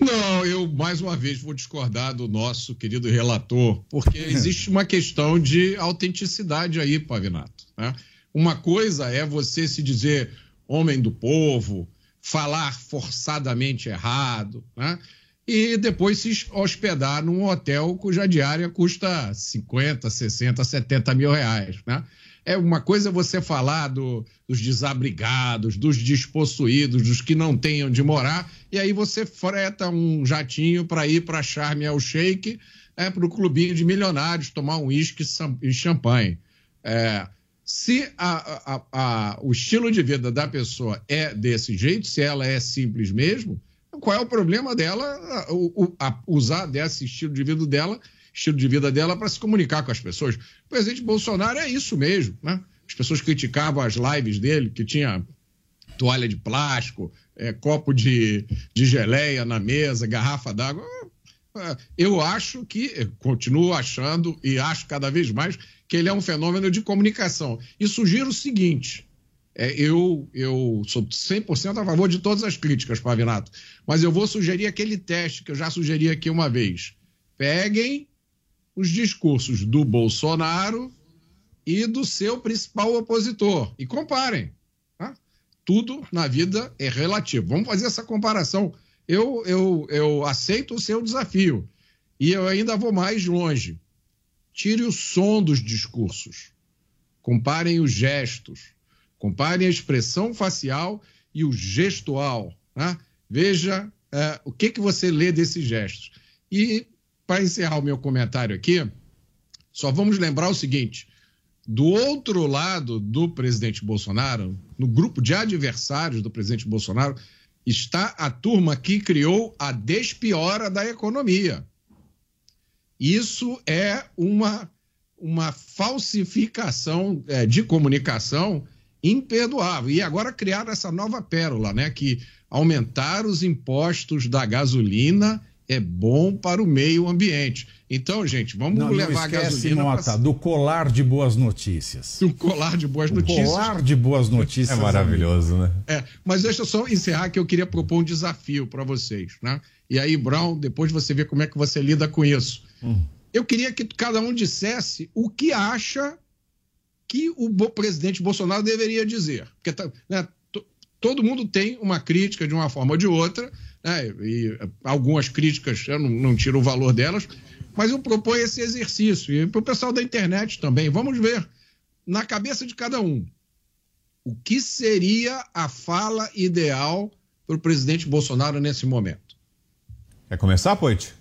Não, eu mais uma vez vou discordar do nosso querido relator, porque existe uma questão de autenticidade aí, Pavinato. Né? Uma coisa é você se dizer homem do povo, falar forçadamente errado, né? e depois se hospedar num hotel cuja diária custa 50, 60, 70 mil reais. Né? É uma coisa você falar do, dos desabrigados, dos despossuídos, dos que não têm onde morar, e aí você freta um jatinho para ir para Charme El Sheik, é, para o clubinho de milionários, tomar um uísque e champanhe. É, se a, a, a, o estilo de vida da pessoa é desse jeito, se ela é simples mesmo, qual é o problema dela usar desse estilo de vida dela, estilo de vida dela para se comunicar com as pessoas? O presidente Bolsonaro é isso mesmo, né? As pessoas criticavam as lives dele, que tinha toalha de plástico, é, copo de, de geleia na mesa, garrafa d'água. Eu acho que, continuo achando e acho cada vez mais que ele é um fenômeno de comunicação. E sugiro o seguinte: é, eu, eu sou 100% a favor de todas as críticas, Pavinato, mas eu vou sugerir aquele teste que eu já sugeri aqui uma vez. Peguem os discursos do Bolsonaro e do seu principal opositor e comparem. Tá? Tudo na vida é relativo. Vamos fazer essa comparação. Eu, eu, eu aceito o seu desafio e eu ainda vou mais longe tire o som dos discursos. comparem os gestos, comparem a expressão facial e o gestual. Né? Veja é, o que, que você lê desses gestos. E, para encerrar o meu comentário aqui, só vamos lembrar o seguinte: do outro lado do presidente Bolsonaro, no grupo de adversários do presidente Bolsonaro, está a turma que criou a despiora da economia. Isso é uma, uma falsificação é, de comunicação imperdoável. E agora criaram essa nova pérola, né? Que aumentar os impostos da gasolina é bom para o meio ambiente. Então, gente, vamos
não,
levar
não esquece,
a gasolina.
Nota, pra... do colar de boas notícias.
Do colar de boas notícias.
Colar de boas notícias.
É maravilhoso, né?
É, mas deixa eu só encerrar que eu queria propor um desafio para vocês, né? E aí, Brown, depois você vê como é que você lida com isso. Hum. Eu queria que cada um dissesse o que acha que o presidente Bolsonaro deveria dizer. Porque tá, né, todo mundo tem uma crítica de uma forma ou de outra, né, e algumas críticas eu não, não tiro o valor delas, mas eu proponho esse exercício. E para o pessoal da internet também, vamos ver, na cabeça de cada um, o que seria a fala ideal para o presidente Bolsonaro nesse momento?
Quer começar, Poit?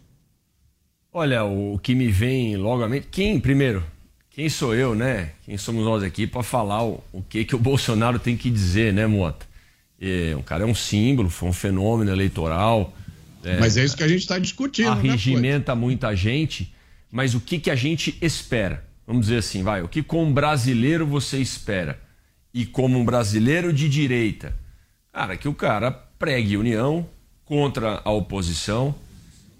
Olha, o que me vem logo à mente. Quem, primeiro, quem sou eu, né? Quem somos nós aqui para falar o, o, que, que o Bolsonaro tem que dizer, né, Mota? E, o cara é um símbolo, foi um fenômeno eleitoral.
É, mas é isso que a gente está discutindo.
Arregimenta né, muita gente, mas o que, que a gente espera? Vamos dizer assim, vai. O que como brasileiro você espera? E como um brasileiro de direita? Cara, que o cara pregue união contra a oposição.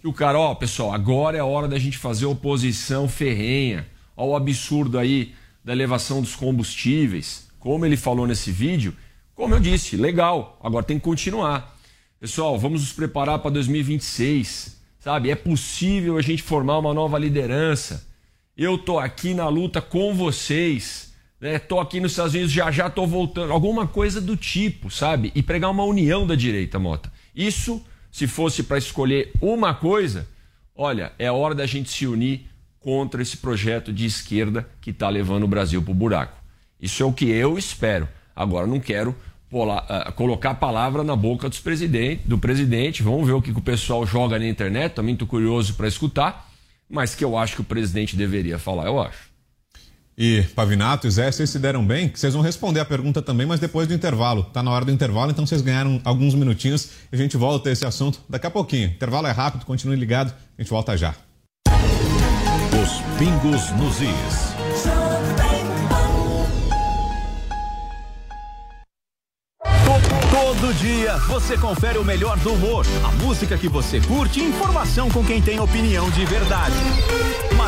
O cara, ó, pessoal, agora é a hora da gente fazer oposição ferrenha ao absurdo aí da elevação dos combustíveis, como ele falou nesse vídeo, como eu disse, legal, agora tem que continuar. Pessoal, vamos nos preparar para 2026, sabe? É possível a gente formar uma nova liderança. Eu tô aqui na luta com vocês, né? Tô aqui nos Estados Unidos, já já tô voltando, alguma coisa do tipo, sabe? E pregar uma união da direita, Mota. Isso, se fosse para escolher uma coisa, olha, é hora da gente se unir contra esse projeto de esquerda que está levando o Brasil para o buraco. Isso é o que eu espero. Agora, não quero polar, uh, colocar a palavra na boca dos presidente, do presidente. Vamos ver o que, que o pessoal joga na internet. Também estou curioso para escutar. Mas que eu acho que o presidente deveria falar, eu acho.
E Pavinato e Zé, vocês se deram bem? Vocês vão responder a pergunta também, mas depois do intervalo. Tá na hora do intervalo, então vocês ganharam alguns minutinhos e a gente volta a esse assunto daqui a pouquinho. O intervalo é rápido, continue ligado, a gente volta já.
Os pingos nos is. Todo dia você confere o melhor do humor, a música que você curte e informação com quem tem opinião de verdade.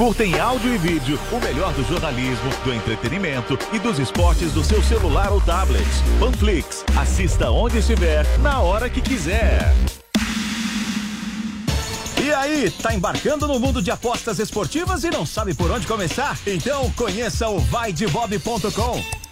Curta em áudio e vídeo o melhor do jornalismo, do entretenimento e dos esportes do seu celular ou tablet. Panflix. Assista onde estiver, na hora que quiser. E aí, tá embarcando no mundo de apostas esportivas e não sabe por onde começar? Então conheça o vaidebob.com.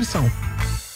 inscrição.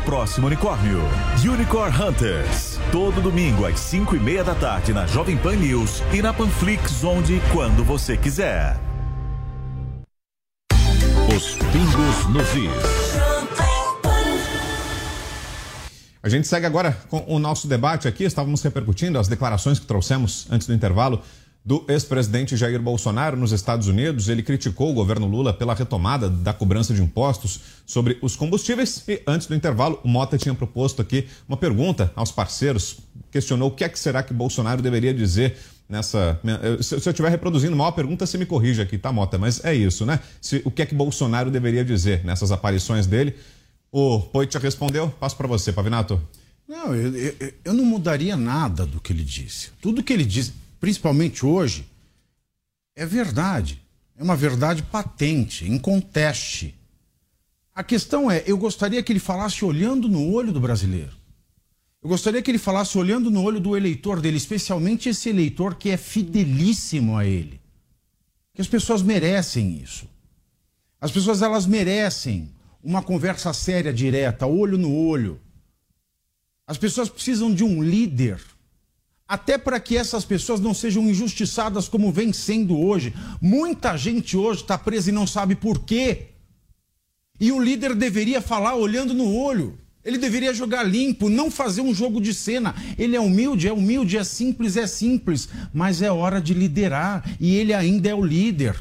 próximo unicórnio. Unicorn Hunters. Todo domingo às 5 e meia da tarde na Jovem Pan News e na Panflix, onde e quando você quiser.
Os pingos nos is.
A gente segue agora com o nosso debate aqui. Estávamos repercutindo as declarações que trouxemos antes do intervalo do ex-presidente Jair Bolsonaro nos Estados Unidos. Ele criticou o governo Lula pela retomada da cobrança de impostos sobre os combustíveis. E antes do intervalo, o Mota tinha proposto aqui uma pergunta aos parceiros. Questionou o que é que será que Bolsonaro deveria dizer nessa. Se eu estiver reproduzindo mal a pergunta, você me corrige aqui, tá, Mota? Mas é isso, né? Se, o que é que Bolsonaro deveria dizer nessas aparições dele? O Poit já respondeu. Passo para você, Pavinato.
Não, eu, eu, eu, não mudaria nada do que ele disse. Tudo que ele disse, principalmente hoje, é verdade. É uma verdade patente, inconteste. A questão é, eu gostaria que ele falasse olhando no olho do brasileiro. Eu gostaria que ele falasse olhando no olho do eleitor dele, especialmente esse eleitor que é fidelíssimo a ele. Que as pessoas merecem isso. As pessoas elas merecem uma conversa séria, direta, olho no olho. As pessoas precisam de um líder, até para que essas pessoas não sejam injustiçadas como vem sendo hoje. Muita gente hoje está presa e não sabe por quê. E o líder deveria falar olhando no olho. Ele deveria jogar limpo, não fazer um jogo de cena. Ele é humilde, é humilde, é simples, é simples, mas é hora de liderar e ele ainda é o líder.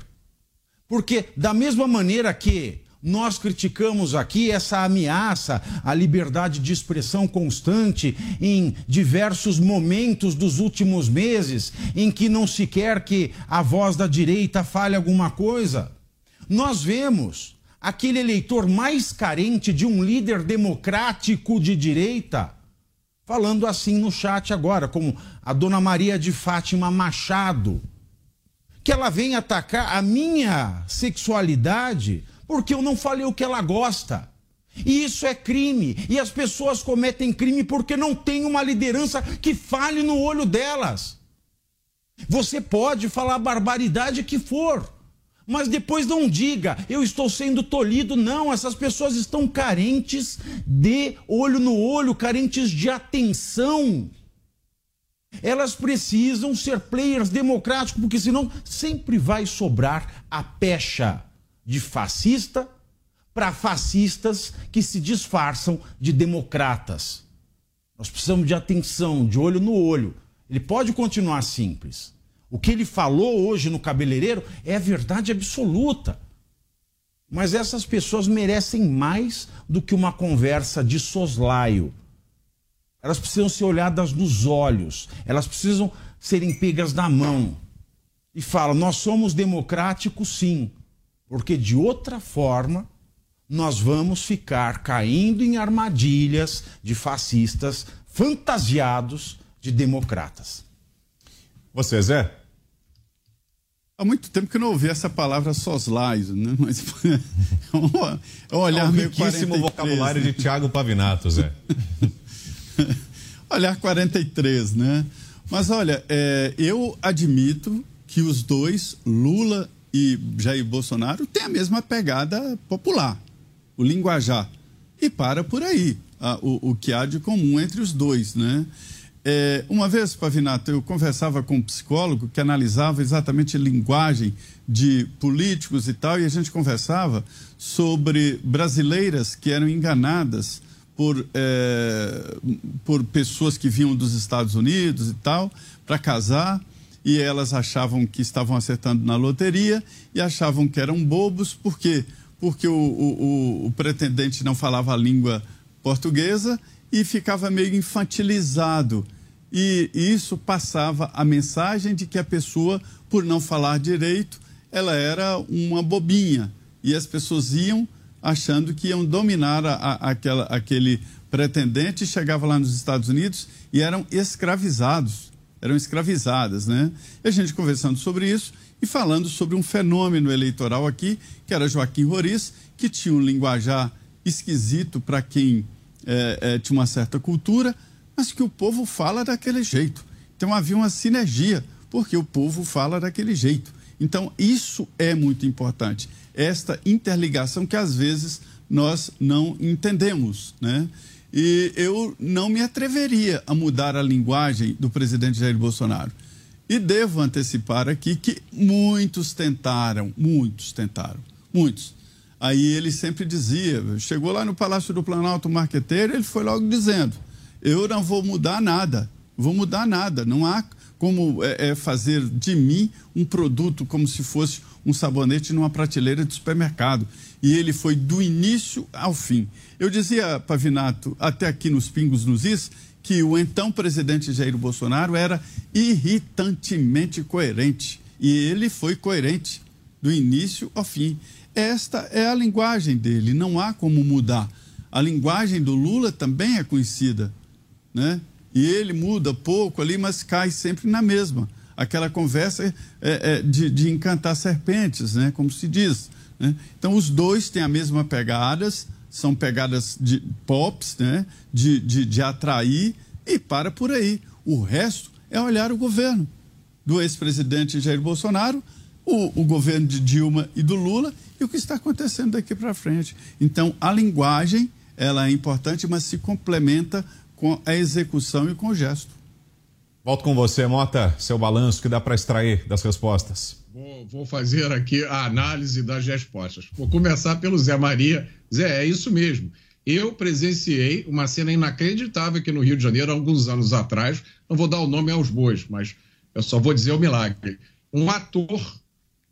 Porque da mesma maneira que nós criticamos aqui essa ameaça à liberdade de expressão constante em diversos momentos dos últimos meses, em que não se quer que a voz da direita fale alguma coisa. Nós vemos aquele eleitor mais carente de um líder democrático de direita falando assim no chat agora, como a dona Maria de Fátima Machado, que ela vem atacar a minha sexualidade porque eu não falei o que ela gosta. E isso é crime. E as pessoas cometem crime porque não tem uma liderança que fale no olho delas. Você pode falar a barbaridade que for, mas depois não diga, eu estou sendo tolhido. Não, essas pessoas estão carentes de olho no olho, carentes de atenção. Elas precisam ser players democráticos, porque senão sempre vai sobrar a pecha de fascista para fascistas que se disfarçam de democratas. Nós precisamos de atenção, de olho no olho. Ele pode continuar simples. O que ele falou hoje no cabeleireiro é verdade absoluta. Mas essas pessoas merecem mais do que uma conversa de soslaio. Elas precisam ser olhadas nos olhos, elas precisam serem pegas na mão. E fala: nós somos democráticos, sim, porque de outra forma nós vamos ficar caindo em armadilhas de fascistas fantasiados de democratas.
Você, Zé?
Há muito tempo que eu não ouvi essa palavra soslaio, né? Mas é um olhar
é um riquíssimo
43,
vocabulário
né?
de Tiago Pavinato, Zé.
olhar 43, né? Mas olha, é, eu admito que os dois, Lula e Jair Bolsonaro, têm a mesma pegada popular, o linguajar. E para por aí, a, o, o que há de comum entre os dois, né? É, uma vez, Pavinato, eu conversava com um psicólogo que analisava exatamente a linguagem de políticos e tal, e a gente conversava sobre brasileiras que eram enganadas por, é, por pessoas que vinham dos Estados Unidos e tal, para casar, e elas achavam que estavam acertando na loteria e achavam que eram bobos, por quê? Porque o, o, o pretendente não falava a língua portuguesa e ficava meio infantilizado. E, e isso passava a mensagem de que a pessoa, por não falar direito, ela era uma bobinha. E as pessoas iam achando que iam dominar a, a, aquela, aquele pretendente, chegava lá nos Estados Unidos e eram escravizados, eram escravizadas, né? E a gente conversando sobre isso e falando sobre um fenômeno eleitoral aqui, que era Joaquim Roriz, que tinha um linguajar esquisito para quem é, é, tinha uma certa cultura, mas que o povo fala daquele jeito. Então havia uma sinergia, porque o povo fala daquele jeito. Então, isso é muito importante, esta interligação que às vezes nós não entendemos, né? E eu não me atreveria a mudar a linguagem do presidente Jair Bolsonaro. E devo antecipar aqui que muitos tentaram, muitos tentaram, muitos. Aí ele sempre dizia, chegou lá no Palácio do Planalto Marqueteiro, ele foi logo dizendo: eu não vou mudar nada, vou mudar nada, não há como é, é, fazer de mim um produto como se fosse um sabonete numa prateleira de supermercado. E ele foi do início ao fim. Eu dizia, Pavinato, até aqui nos Pingos nos Is, que o então presidente Jair Bolsonaro era irritantemente coerente. E ele foi coerente do início ao fim. Esta é a linguagem dele, não há como mudar. A linguagem do Lula também é conhecida, né? E ele muda pouco ali, mas cai sempre na mesma. Aquela conversa é, é, de, de, encantar serpentes, né? como se diz. Né? Então, os dois têm a mesma pegadas, são pegadas de pops, né? de, de, de atrair, e para por aí. O resto é olhar o governo do ex-presidente Jair Bolsonaro, o, o, governo de Dilma e do Lula e o que está acontecendo daqui para frente. Então, a linguagem ela é importante, mas se complementa com a execução e com o gesto.
Volto com você, Mota, seu balanço que dá para extrair das respostas.
Vou, vou, fazer aqui a análise das respostas. Vou começar pelo Zé Maria. Zé, é isso mesmo. Eu presenciei uma cena inacreditável aqui no Rio de Janeiro, alguns anos atrás. Não vou dar o nome aos bois, mas eu só vou dizer o milagre. Um ator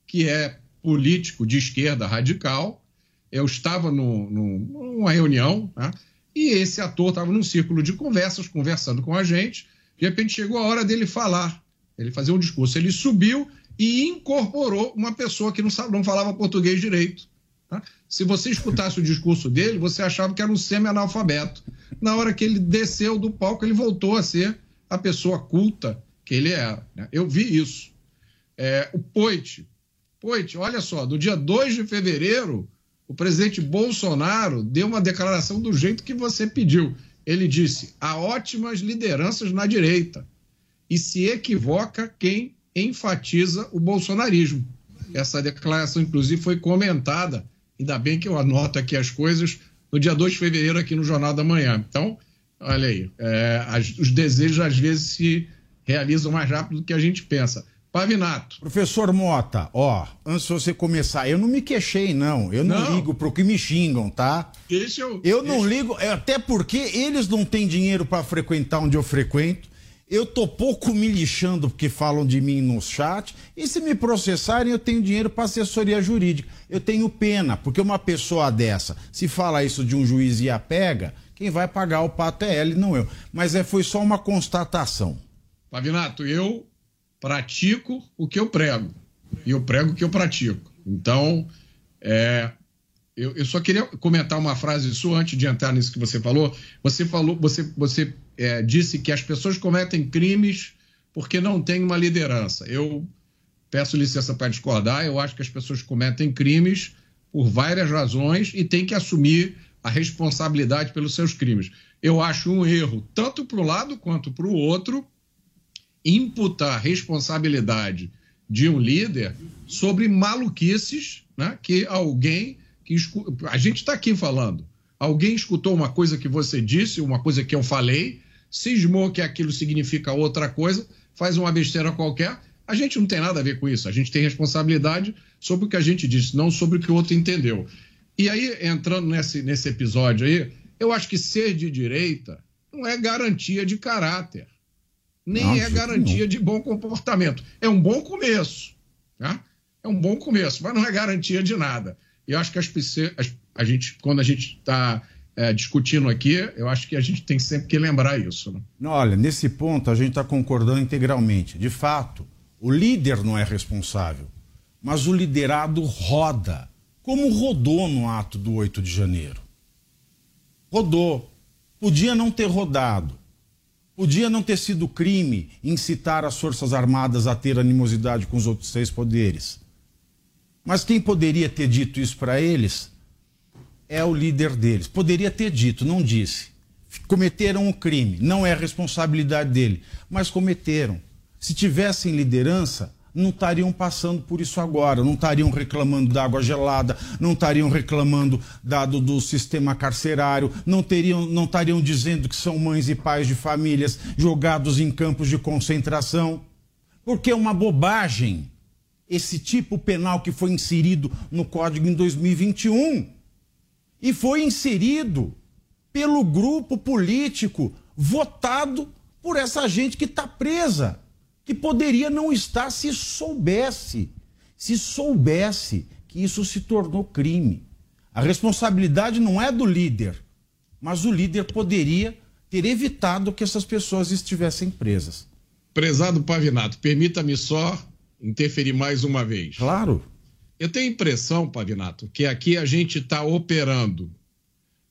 que é político de esquerda radical, eu estava no, no, numa reunião, né? E esse ator estava num círculo de conversas, conversando com a gente. De repente chegou a hora dele falar, ele fazer um discurso. Ele subiu e incorporou uma pessoa que não, não falava português direito. Tá? Se você escutasse o discurso dele, você achava que era um semi-analfabeto. Na hora que ele desceu do palco, ele voltou a ser a pessoa culta que ele era. Né? Eu vi isso. É, o Poit. Poit, olha só, do dia 2 de fevereiro, o presidente Bolsonaro deu uma declaração do jeito que você pediu. Ele disse: há ótimas lideranças na direita. E se equivoca quem enfatiza o bolsonarismo. Essa declaração, inclusive, foi comentada. Ainda bem que eu anoto aqui as coisas no dia 2 de fevereiro, aqui no Jornal da Manhã. Então, olha aí, é, as, os desejos às vezes se realizam mais rápido do que a gente pensa. Pavinato.
Professor Mota, ó, antes de você começar, eu não me queixei, não. Eu não, não. ligo pro que me xingam, tá?
Deixa eu.
Eu
deixa...
não ligo, é, até porque eles não têm dinheiro para frequentar onde eu frequento. Eu tô pouco me lixando porque falam de mim no chat. E se me processarem, eu tenho dinheiro para assessoria jurídica. Eu tenho pena, porque uma pessoa dessa, se fala isso de um juiz e a pega, quem vai pagar o pato é ele, não eu. Mas é, foi só uma constatação.
Pavinato, eu pratico o que eu prego. E eu prego o que eu pratico. Então, é, eu, eu, só queria comentar uma frase sua antes de entrar nisso que você falou. Você falou, você, você é, disse que as pessoas cometem crimes porque não têm uma liderança. Eu peço licença para discordar. Eu acho que as pessoas cometem crimes por várias razões e têm que assumir a responsabilidade pelos seus crimes. Eu acho um erro tanto para um lado quanto para o outro imputar responsabilidade de um líder sobre maluquices né, que alguém que a gente está aqui falando. Alguém escutou uma coisa que você disse, uma coisa que eu falei, cismou que aquilo significa outra coisa, faz uma besteira qualquer. A gente não tem nada a ver com isso. A gente tem responsabilidade sobre o que a gente disse, não sobre o que o outro entendeu. E aí, entrando nesse, nesse episódio aí, eu acho que ser de direita não é garantia de caráter, nem
Não,
é garantia de bom comportamento. É um bom começo, né? É um bom começo, mas não é garantia de nada. E eu acho que as, a gente, quando a gente está discutindo aqui, eu acho que a gente tem sempre que lembrar isso. Né?
Olha, nesse ponto a gente está concordando integralmente. De fato, o líder não é responsável, mas o liderado roda, como rodou no ato do 8 de janeiro. Rodou. Podia não ter rodado. Podia não ter sido crime incitar as Forças Armadas a ter animosidade com os outros seis poderes. Mas quem poderia ter dito isso para eles é o líder deles. Poderia ter dito, não disse. Cometeram um crime, não é responsabilidade dele, mas cometeram. Se tivessem liderança, não estariam passando por isso agora, não estariam reclamando da água gelada, não estariam reclamando do, do sistema carcerário, não, teriam, não estariam dizendo que são mães e pais de famílias jogados em campos de concentração. Porque é uma bobagem esse tipo penal que foi inserido no Código em 2021 e foi inserido pelo grupo político votado por essa gente que está presa, que poderia não estar se soubesse, se soubesse que isso se tornou crime. A responsabilidade não é do líder, mas o líder poderia ter evitado que essas pessoas estivessem presas.
Prezado Pavinato, permita-me só interferir mais uma vez.
Claro.
Eu tenho a impressão, Pavinato, que aqui a gente está operando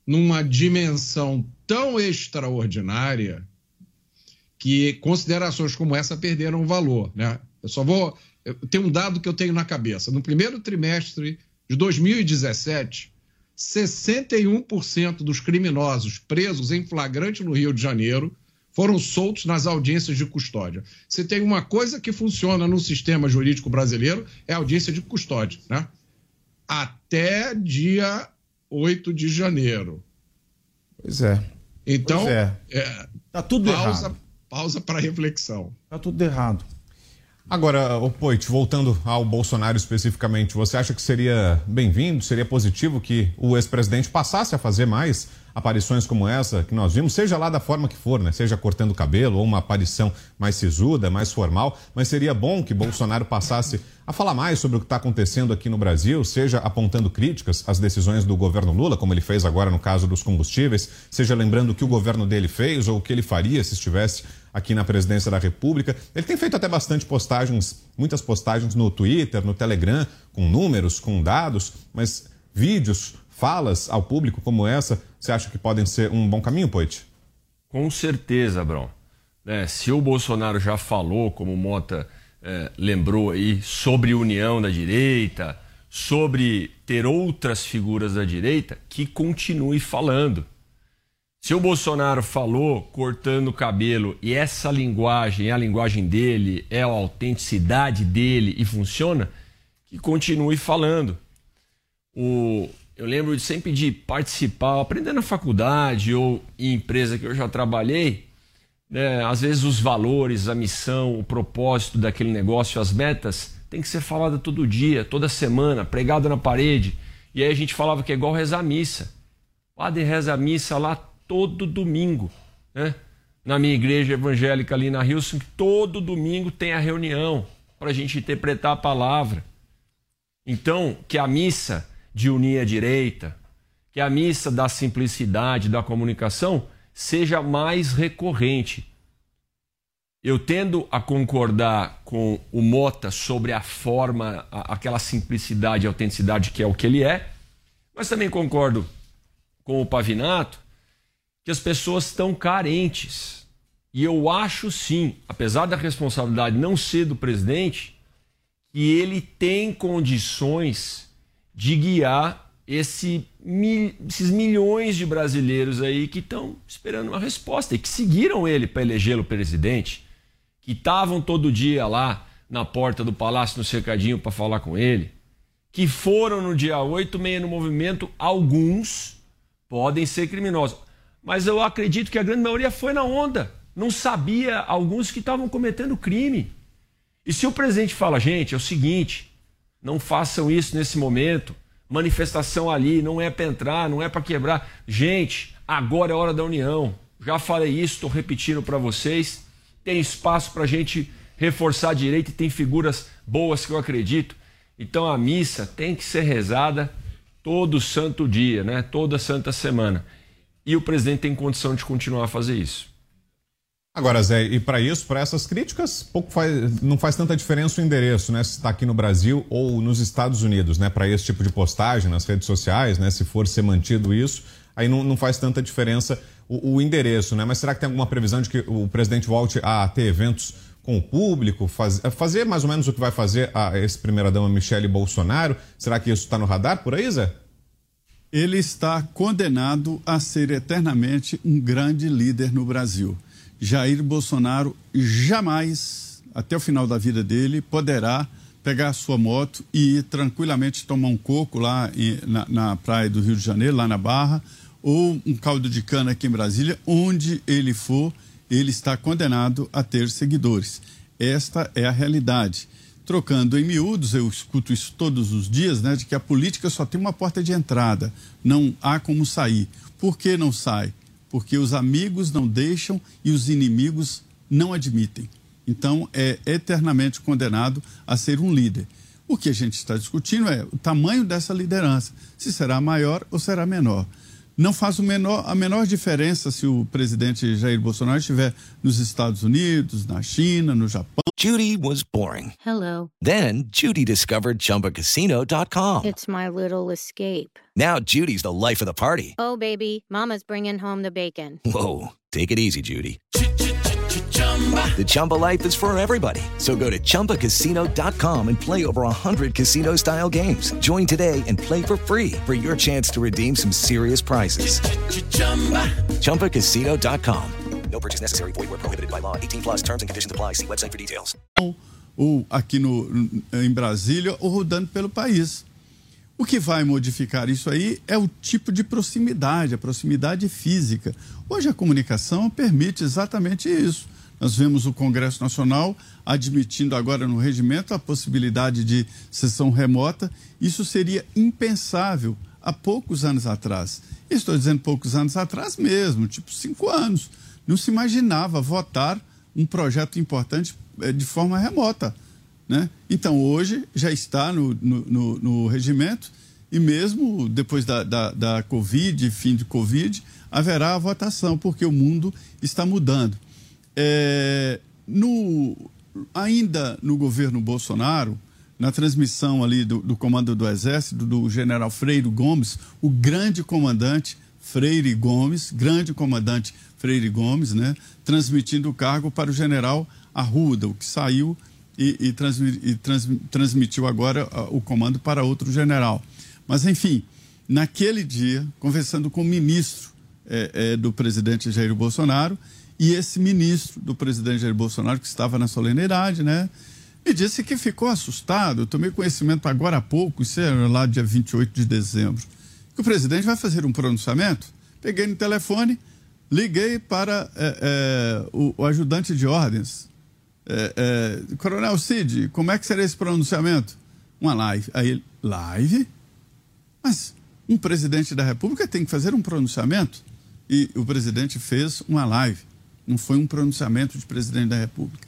numa dimensão tão extraordinária que considerações como essa perderam valor. Né? Eu só vou. Tenho um dado que eu tenho na cabeça. No primeiro trimestre de 2017, 61% dos criminosos presos em flagrante no Rio de Janeiro foram soltos nas audiências de custódia. Se tem uma coisa que funciona no sistema jurídico brasileiro, é a audiência de custódia. Né? Até dia 8 de janeiro.
Pois é.
Então,
Pois é.
é,
Tá tudo
pausa,
errado.
Pausa para reflexão.
Tá tudo errado.
Agora, o Poit, voltando ao Bolsonaro especificamente, você acha que seria bem-vindo, seria positivo que o ex-presidente passasse a fazer mais aparições como essa que nós vimos, seja lá da forma que for, né? Seja cortando o cabelo ou uma aparição mais sisuda, mais formal, mas seria bom que Bolsonaro passasse a falar mais sobre o que está acontecendo aqui no Brasil, seja apontando críticas às decisões do governo Lula, como ele fez agora no caso dos combustíveis, seja lembrando o que o governo dele fez ou o que ele faria se estivesse aqui na presidência da República. Ele tem feito até bastante postagens, muitas postagens no Twitter, no Telegram, com números, com dados, mas vídeos, falas ao público como essa, você acha que podem ser um bom caminho, Poit?
Com certeza, Brão. Né, se o Bolsonaro já falou, como Mota eh, lembrou aí, sobre união da direita, sobre ter outras figuras da direita, que continue falando. Se o Bolsonaro falou cortando o cabelo e essa linguagem é a linguagem dele, é a autenticidade dele e funciona, que continue falando. O, eu lembro sempre de participar, aprender na faculdade ou em empresa que eu já trabalhei, né, às vezes os valores, a missão, o propósito daquele negócio, as metas, tem que ser falada todo dia, toda semana, pregada na parede. E aí a gente falava que é igual rezar a missa. O padre reza a missa lá todo domingo, né? Na minha igreja evangélica ali na Hilson, todo domingo tem a reunião para a gente interpretar a palavra. Então, que a missa de unir a direita, que a missa da simplicidade, da comunicação, seja mais recorrente. Eu tendo a concordar com o Mota sobre a forma, a- aquela simplicidade e autenticidade que é o que ele é, mas também concordo com o Pavinato que as pessoas estão carentes. E eu acho sim, apesar da responsabilidade não ser do presidente, que ele tem condições de guiar esse esses milhões de brasileiros aí que estão esperando uma resposta e que seguiram ele para elegê-lo presidente, que estavam todo dia lá na porta do palácio no cercadinho para falar com ele, que foram no dia 8 meio no movimento, alguns podem ser criminosos. Mas eu acredito que a grande maioria foi na onda. Não sabia alguns que estavam cometendo crime. E se o presidente fala, gente, é o seguinte, não façam isso nesse momento, manifestação ali não é para entrar, não é para quebrar. Gente, agora é hora da união. Já falei isso, estou repetindo para vocês. Tem espaço para a gente reforçar a direita e tem figuras boas que eu acredito. Então a missa tem que ser rezada todo santo dia, né? Toda santa semana. E o presidente tem condição de continuar a fazer isso.
Agora, Zé, e para isso, para essas críticas, pouco faz, não faz tanta diferença o endereço, né? Se está aqui no Brasil ou nos Estados Unidos, né? Para esse tipo de postagem nas redes sociais, né? Se for ser mantido isso, aí não, não faz tanta diferença o, o, endereço, né? Mas será que tem alguma previsão de que o presidente volte a ter eventos com o público, faz, fazer mais ou menos o que vai fazer a ex-primeira-dama Michele Bolsonaro? Será que isso está no radar por aí, Zé?
Ele está condenado a ser eternamente um grande líder no Brasil. Jair Bolsonaro jamais, até o final da vida dele, poderá pegar sua moto e ir tranquilamente tomar um coco lá em, na, na, praia do Rio de Janeiro, lá na Barra, ou um caldo de cana aqui em Brasília, onde ele for, ele está condenado a ter seguidores. Esta é a realidade. Trocando em miúdos, eu escuto isso todos os dias, né, de que a política só tem uma porta de entrada, não há como sair. Por que não sai? porque os amigos não deixam e os inimigos não admitem. Então, é eternamente condenado a ser um líder. O que a gente está discutindo é o tamanho dessa liderança, se será maior ou será menor. Não faz menor, a menor diferença se o presidente Jair Bolsonaro estiver nos Estados Unidos, na China, no Japão.
Judy was boring.
Hello.
Then Judy discovered chumbacasino.com.
It's my little escape.
Now Judy's the life of the party.
Oh, baby, Mama's bringing home the bacon.
Whoa. Take it easy, Judy. The Chumba life is for everybody. So go to ChumbaCasino.com and play over 100 casino style games. Join today and play for free for your chance to redeem some serious prizes. ChumbaCasino.com.
No purchase necessary. Void where prohibited by law. 18 plus terms and conditions apply. See website for details.
Ou aqui no, em Brasília ou rodando pelo país. O que vai modificar isso aí é o tipo de proximidade, a proximidade física. Hoje a comunicação permite exatamente isso. Nós vemos o Congresso Nacional admitindo agora no regimento a possibilidade de sessão remota. Isso seria impensável há poucos anos atrás. Estou dizendo poucos anos atrás mesmo, tipo cinco anos. Não se imaginava votar um projeto importante eh, de forma remota. Né? Então, hoje já está no, no, no, no regimento e mesmo depois da, da, da Covid, fim de Covid, haverá a votação, porque o mundo está mudando. É, no, ainda no governo Bolsonaro, na transmissão ali do, do, comando do Exército, do general Freire Gomes, o grande comandante Freire Gomes, grande comandante Freire Gomes, né, transmitindo o cargo para o general Arruda, o que saiu e, e, transmi, e trans, transmitiu agora uh, o comando para outro general. Mas, enfim, naquele dia, conversando com o ministro é, é, do presidente Jair Bolsonaro, e esse ministro do presidente Jair Bolsonaro, que estava na solenidade, né, me disse que ficou assustado. Eu tomei conhecimento agora há pouco, isso era lá dia 28 de dezembro, que o presidente vai fazer um pronunciamento. Peguei no telefone, liguei para é, é, o, o, ajudante de ordens. É, é, Coronel Cid, como é que será esse pronunciamento? Uma live. Aí live? Mas um presidente da República tem que fazer um pronunciamento. E o presidente fez uma live. Não foi um pronunciamento de presidente da República.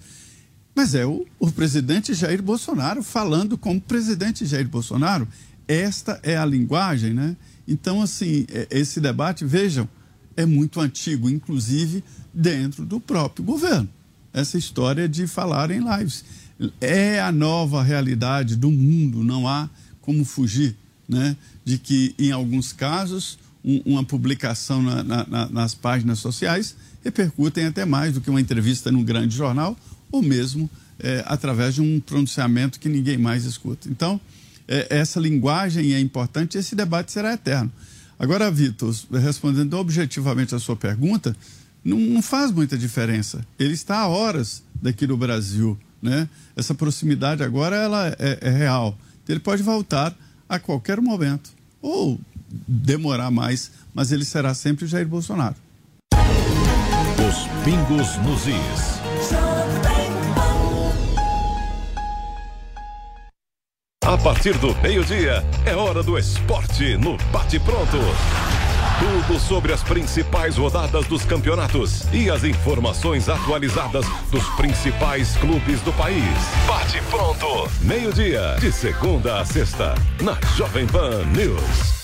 Mas é o, o presidente Jair Bolsonaro falando como presidente Jair Bolsonaro. Esta é a linguagem, né? Então, assim, é, esse debate, vejam, é muito antigo, inclusive dentro do próprio governo. Essa história de falar em lives. É a nova realidade do mundo, não há como fugir, né? De que, em alguns casos, um, uma publicação na, na, nas páginas sociais repercutem até mais do que uma entrevista num grande jornal ou mesmo é, através de um pronunciamento que ninguém mais escuta. Então, é, essa linguagem é importante e esse debate será eterno. Agora, Vitor, respondendo objetivamente a sua pergunta, não, não, faz muita diferença. Ele está a horas daqui do Brasil, né? Essa proximidade agora ela é, é real. Ele pode voltar a qualquer momento ou demorar mais, mas ele será sempre Jair Bolsonaro.
Pingos nos Is.
A partir do meio-dia, é hora do esporte no Bate Pronto. Tudo sobre as principais rodadas dos campeonatos e as informações atualizadas dos principais clubes do país. Bate Pronto, meio-dia, de segunda a sexta, na Jovem Pan News.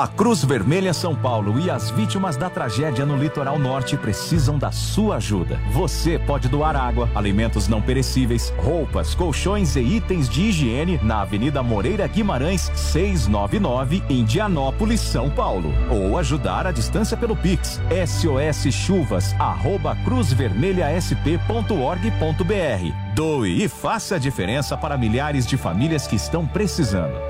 A Cruz Vermelha São Paulo e as vítimas da tragédia no litoral norte precisam da sua ajuda. Você pode doar água, alimentos não perecíveis, roupas, colchões e itens de higiene na Avenida Moreira Guimarães, 699, Indianópolis, São Paulo. Ou ajudar à distância pelo Pix, soschuvas, arroba cruzvermelhasp.org.br. Doe e faça a diferença para milhares de famílias que estão precisando.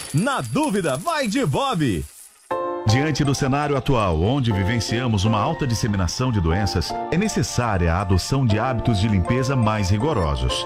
na dúvida, vai de Bob.
Diante do cenário atual, onde vivenciamos uma alta disseminação de doenças, é necessária a adoção de hábitos de limpeza mais rigorosos.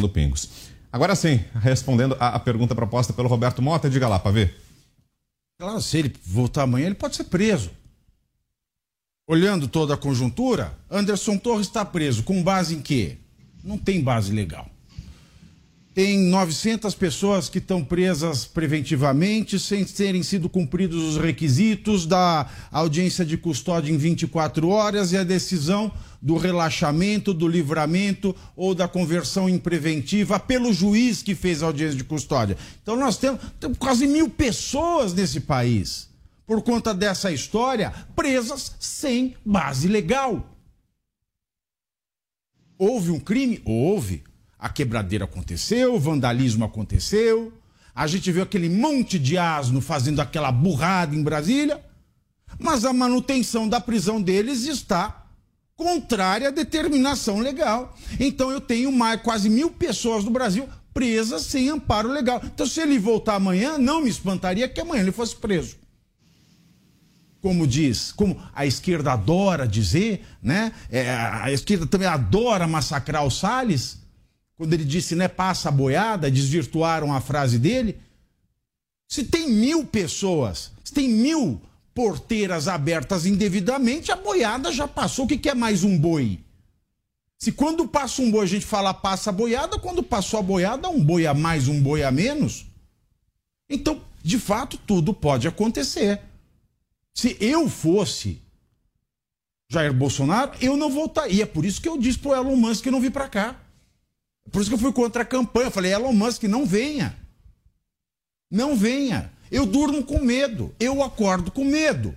Do Pingos. Agora sim, respondendo a pergunta proposta pelo Roberto Mota, diga lá, ver.
Claro, se ele voltar amanhã, ele pode ser preso. Olhando toda a conjuntura, Anderson Torres está preso. Com base em quê? Não tem base legal. Tem 900 pessoas que estão presas preventivamente, sem terem sido cumpridos os requisitos da audiência de custódia em 24 horas e a decisão do relaxamento, do livramento ou da conversão em preventiva pelo juiz que fez a audiência de custódia. Então nós temos, temos quase mil pessoas nesse país, por conta dessa história, presas sem base legal. Houve um crime? Houve. A quebradeira aconteceu, o vandalismo aconteceu, a gente viu aquele monte de asno fazendo aquela burrada em Brasília, mas a manutenção da prisão deles está contrária à determinação legal. Então eu tenho mais quase mil pessoas no Brasil presas sem amparo legal. Então, se ele voltar amanhã, não me espantaria que amanhã ele fosse preso. Como diz, como a esquerda adora dizer, né? É, a esquerda também adora massacrar o Salles quando ele disse, né, passa a boiada, desvirtuaram a frase dele. Se tem mil pessoas, se tem mil porteiras abertas indevidamente, a boiada já passou. O que, que é mais um boi? Se quando passa um boi a gente fala passa a boiada, quando passou a boiada, um boi a mais, um boi a menos. Então, de fato, tudo pode acontecer. Se eu fosse Jair Bolsonaro, eu não voltaria. É por isso que eu disse pro Elon Musk que não vir para cá. Por isso que eu fui contra a campanha. Eu falei, Elon Musk, não venha. Não venha. Eu durmo com medo, eu acordo com medo.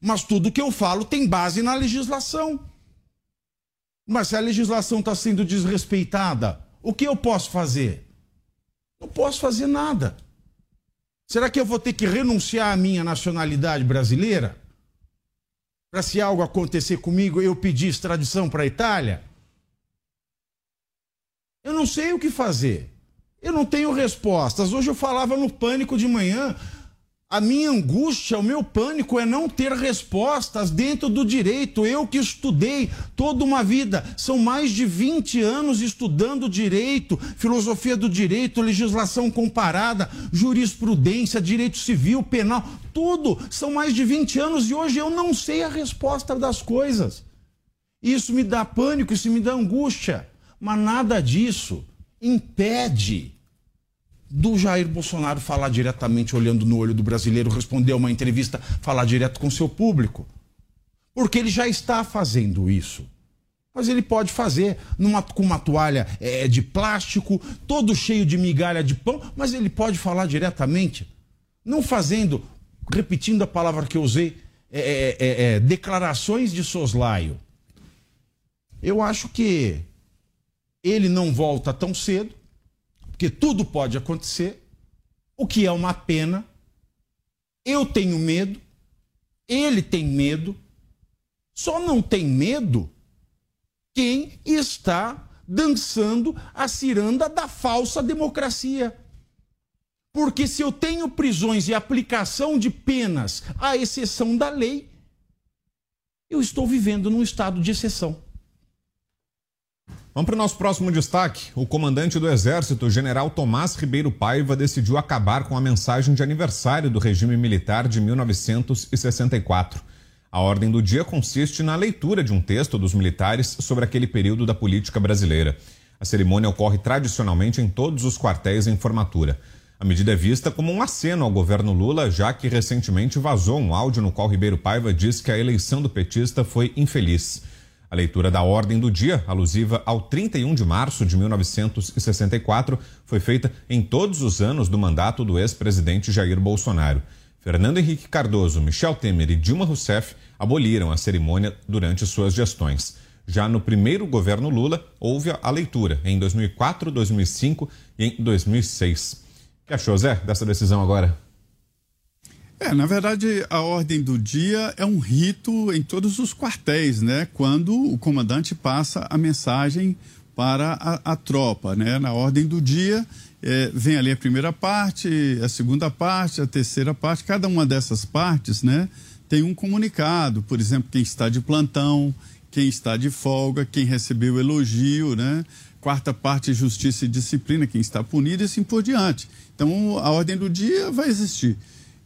Mas tudo que eu falo tem base na legislação. Mas se a legislação está sendo desrespeitada, o que eu posso fazer? Não posso fazer nada. Será que eu vou ter que renunciar à minha nacionalidade brasileira? Para se algo acontecer comigo, eu pedir extradição para a Itália? Eu não sei o que fazer. Eu não tenho respostas. Hoje eu falava no pânico de manhã. A minha angústia, o meu pânico é não ter respostas dentro do direito. Eu que estudei toda uma vida, são mais de 20 anos estudando direito, filosofia do direito, legislação comparada, jurisprudência, direito civil, penal, tudo. São mais de 20 anos e hoje eu não sei a resposta das coisas. Isso me dá pânico, isso me dá angústia. Mas nada disso impede do Jair Bolsonaro falar diretamente, olhando no olho do brasileiro, responder a uma entrevista, falar direto com seu público. Porque ele já está fazendo isso. Mas ele pode fazer numa, com uma toalha é, de plástico, todo cheio de migalha de pão, mas ele pode falar diretamente. Não fazendo, repetindo a palavra que eu usei, é, é, é, é declarações de soslaio. Eu acho que ele não volta tão cedo, porque tudo pode acontecer, o que é uma pena. Eu tenho medo, ele tem medo, só não tem medo quem está dançando a ciranda da falsa democracia. Porque se eu tenho prisões e aplicação de penas à exceção da lei, eu estou vivendo num estado de exceção.
Vamos para o nosso próximo destaque. O comandante do Exército, general Tomás Ribeiro Paiva, decidiu acabar com a mensagem de aniversário do regime militar de 1964. A ordem do dia consiste na leitura de um texto dos militares sobre aquele período da política brasileira. A cerimônia ocorre tradicionalmente em todos os quartéis em formatura. A medida é vista como um aceno ao governo Lula, já que recentemente vazou um áudio no qual Ribeiro Paiva diz que a eleição do petista foi infeliz. A leitura da ordem do dia, alusiva ao 31 de março de 1964, foi feita em todos os anos do mandato do ex-presidente Jair Bolsonaro. Fernando Henrique Cardoso, Michel Temer e Dilma Rousseff aboliram a cerimônia durante suas gestões. Já no primeiro governo Lula, houve a leitura em 2004, 2005 e em 2006. O que achou, Zé, dessa decisão agora?
É, na verdade, a ordem do dia é um rito em todos os quartéis, né? Quando o comandante passa a mensagem para a, a tropa, né? Na ordem do dia é, vem ali a primeira parte, a segunda parte, a terceira parte. Cada uma dessas partes, né? Tem um comunicado, por exemplo, quem está de plantão, quem está de folga, quem recebeu elogio, né? Quarta parte, justiça e disciplina, quem está punido e assim por diante. Então, a ordem do dia vai existir.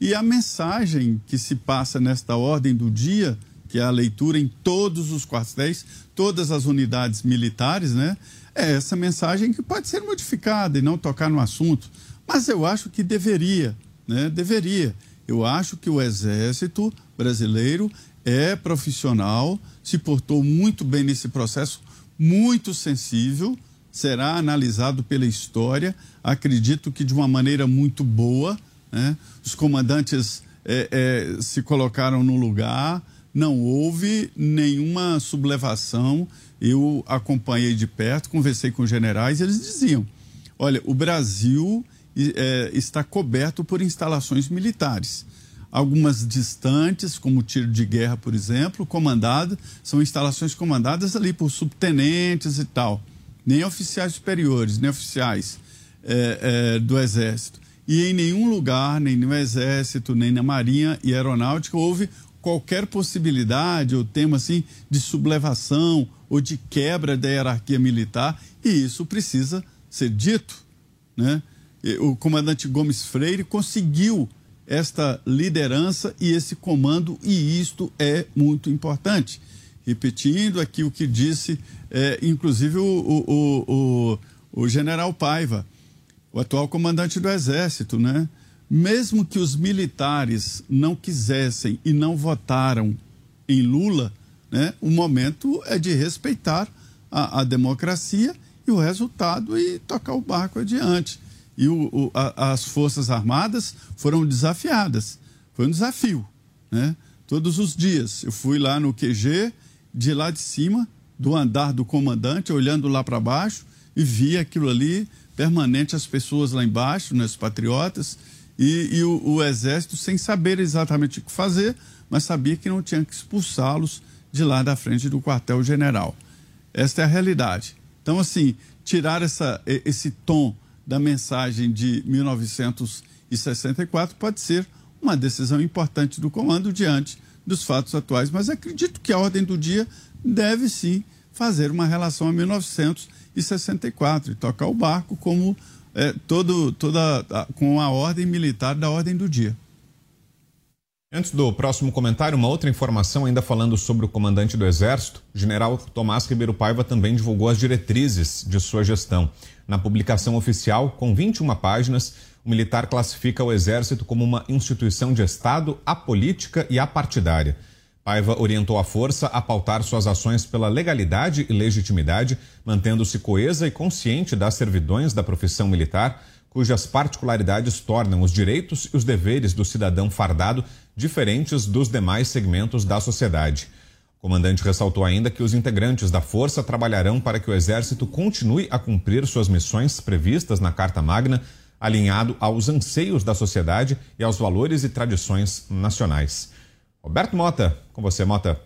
E a mensagem que se passa nesta ordem do dia, que é a leitura em todos os quartéis, todas as unidades militares, né? É essa mensagem que pode ser modificada e não tocar no assunto. Mas eu acho que deveria, né? Deveria. Eu acho que o Exército brasileiro é profissional, se portou muito bem nesse processo, muito sensível, será analisado pela história, acredito que de uma maneira muito boa né? Os comandantes é, é, se colocaram no lugar, não houve nenhuma sublevação. Eu acompanhei de perto, conversei com generais, eles diziam: olha, o Brasil é, está coberto por instalações militares. Algumas distantes, como tiro de guerra, por exemplo, comandado, são instalações comandadas ali por subtenentes e tal. Nem oficiais superiores, nem oficiais é, é, do Exército e em nenhum lugar, nem no Exército, nem na Marinha e Aeronáutica, houve qualquer possibilidade ou tema assim de sublevação ou de quebra da hierarquia militar, e isso precisa ser dito. Né? O comandante Gomes Freire conseguiu esta liderança e esse comando, e isto é muito importante. Repetindo aqui o que disse, é, inclusive, o, o, o, o general Paiva o atual comandante do Exército, né? Mesmo que os militares não quisessem e não votaram em Lula, né? O momento é de respeitar a, a democracia e o resultado e tocar o barco adiante. e o, o, a, as Forças Armadas foram desafiadas. Foi um desafio, né? Todos os dias. Eu fui lá no QG, de lá de cima, do andar do comandante, olhando lá para baixo, e vi aquilo ali permanente, as pessoas lá embaixo, né, os patriotas, e, e o, o, exército sem saber exatamente o que fazer, mas sabia que não tinha que expulsá-los de lá da frente do quartel-general. Esta é a realidade. Então, assim, tirar essa, esse tom da mensagem de 1964 pode ser uma decisão importante do comando diante dos fatos atuais, mas acredito que a ordem do dia deve sim fazer uma relação a 1964 e tocar o barco como é, todo, toda, com a ordem militar da ordem do dia.
Antes do próximo comentário, uma outra informação ainda falando sobre o comandante do Exército, general Tomás Ribeiro Paiva também divulgou as diretrizes de sua gestão. Na publicação oficial, com 21 páginas, o militar classifica o Exército como uma instituição de Estado apolítica e apartidária. Paiva orientou a força a pautar suas ações pela legalidade e legitimidade, mantendo-se coesa e consciente das servidões da profissão militar, cujas particularidades tornam os direitos e os deveres do cidadão fardado diferentes dos demais segmentos da sociedade. O comandante ressaltou ainda que os integrantes da força trabalharão para que o Exército continue a cumprir suas missões previstas na Carta Magna, alinhado aos anseios da sociedade e aos valores e tradições nacionais. Roberto Mota, com você, Mota.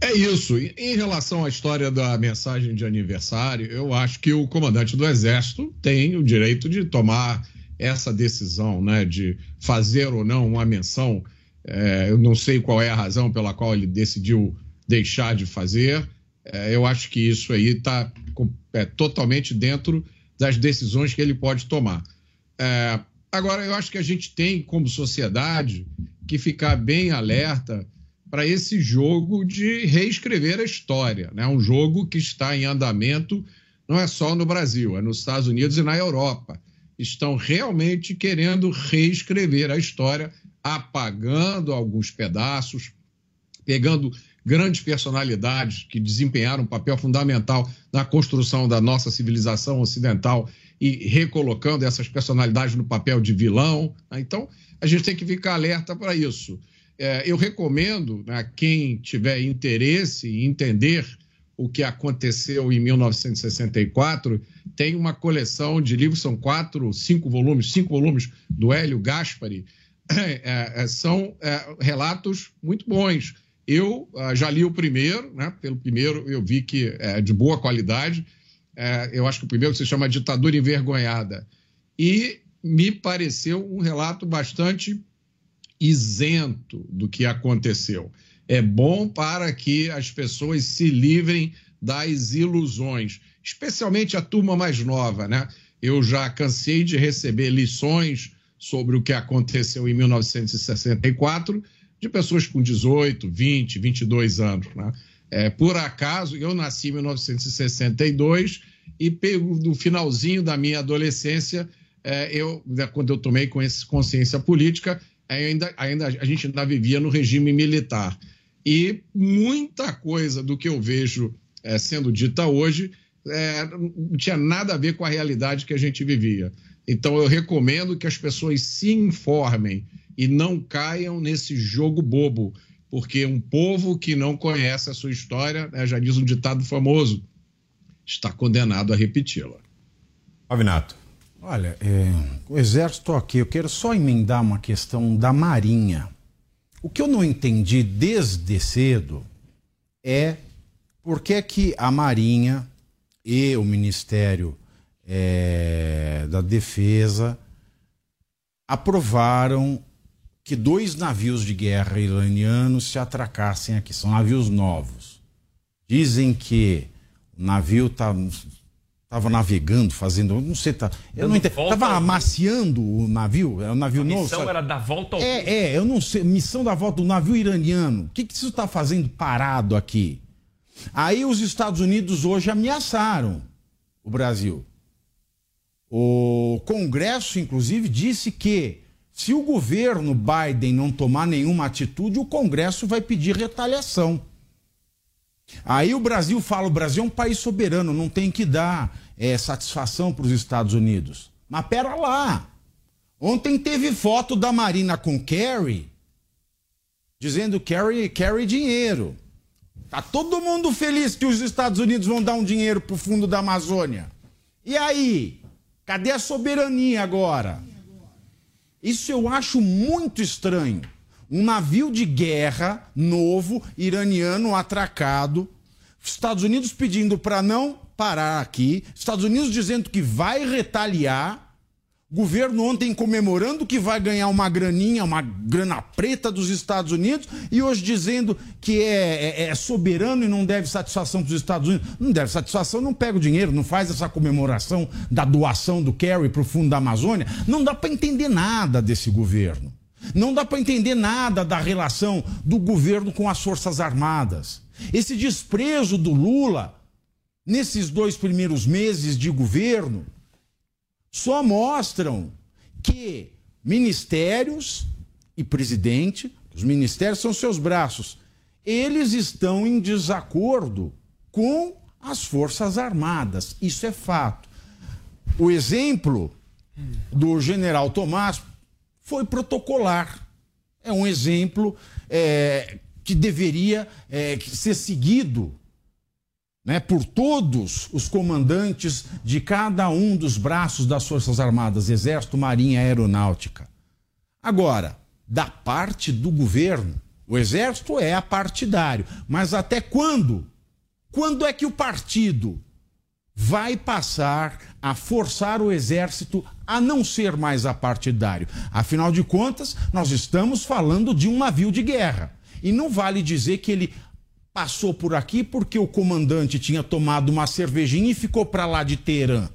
É isso. Em relação à história da mensagem de aniversário, eu acho que o comandante do Exército tem o direito de tomar essa decisão, né, de fazer ou não uma menção. É, eu não sei qual é a razão pela qual ele decidiu deixar de fazer. É, eu acho que isso aí está é, totalmente dentro das decisões que ele pode tomar. É, agora, eu acho que a gente tem, como sociedade, que ficar bem alerta para esse jogo de reescrever a história. Né? Um jogo que está em andamento não é só no Brasil, é nos Estados Unidos e na Europa. Estão realmente querendo reescrever a história, apagando alguns pedaços, pegando grandes personalidades que desempenharam um papel fundamental na construção da nossa civilização ocidental e recolocando essas personalidades no papel de vilão. Né? Então, a gente tem que ficar alerta para isso. É, eu recomendo a né, quem tiver interesse em entender o que aconteceu em 1964, tem uma coleção de livros, são quatro, cinco volumes, cinco volumes do Hélio Gaspari, é, é, são é, relatos muito bons. Eu uh, já li o primeiro, né? pelo primeiro eu vi que é de boa qualidade, é, eu acho que o primeiro se chama Ditadura Envergonhada, e me pareceu um relato bastante isento do que aconteceu. É bom para que as pessoas se livrem das ilusões, especialmente a turma mais nova, né? Eu já cansei de receber lições sobre o que aconteceu em 1964 de pessoas com 18, 20, 22 anos, né? É, por acaso, eu nasci em 1962 e no finalzinho da minha adolescência é, eu, né, quando eu tomei consciência política, ainda, ainda, a gente ainda vivia no regime militar. E muita coisa do que eu vejo é, sendo dita hoje é, não tinha nada a ver com a realidade que a gente vivia. Então, eu recomendo que as pessoas se informem e não caiam nesse jogo bobo, porque um povo que não conhece a sua história, né, já diz um ditado famoso, está condenado a repeti-la.
Avinato.
Olha, é, o exército aqui, eu quero só emendar uma questão da Marinha. O que eu não entendi desde cedo é por que, que a Marinha e o Ministério é, da Defesa aprovaram que dois navios de guerra iranianos se atracassem aqui. São navios novos. Dizem que o navio está Tava navegando, fazendo, não sei, tá, eu não entendo. Tava amaciando o navio, é um navio a novo.
Missão sabe? era dar volta ao
É, é, eu não sei, missão da volta do navio iraniano. O que que isso está fazendo parado aqui? Aí os Estados Unidos hoje ameaçaram o Brasil. O Congresso, inclusive, disse que se o governo Biden não tomar nenhuma atitude, o Congresso vai pedir retaliação. Aí o Brasil fala: o Brasil é um país soberano, não tem que dar é, satisfação para os Estados Unidos. Mas pera lá. Ontem teve foto da Marina com Kerry, dizendo Kerry, Kerry dinheiro. Tá todo mundo feliz que os Estados Unidos vão dar um dinheiro pro fundo da Amazônia. E aí? Cadê a soberania agora? Isso eu acho muito estranho. Um navio de guerra novo, iraniano, atracado. Estados Unidos pedindo para não parar aqui. Estados Unidos dizendo que vai retaliar. Governo ontem comemorando que vai ganhar uma graninha, uma grana preta dos Estados Unidos, e hoje dizendo que é, é, é soberano e não deve satisfação para os Estados Unidos. Não deve satisfação, não pega o dinheiro, não faz essa comemoração da doação do Kerry para o fundo da Amazônia. Não dá para entender nada desse governo. Não dá para entender nada da relação do governo com as Forças Armadas. Esse desprezo do Lula nesses dois primeiros meses de governo só mostram que ministérios e presidente, os ministérios são seus braços, eles estão em desacordo com as Forças Armadas. Isso é fato. O exemplo do general Tomás foi protocolar. É um exemplo é, que deveria é, ser seguido né, por todos os comandantes de cada um dos braços das Forças Armadas, Exército, Marinha Aeronáutica. Agora, da parte do governo, o Exército é apartidário, mas até quando? Quando é que o partido vai passar a forçar o Exército a não ser mais apartidário? Afinal de contas, nós estamos falando de um navio de guerra. E não vale dizer que ele passou por aqui porque o comandante tinha tomado uma cervejinha e ficou para lá de Teherã.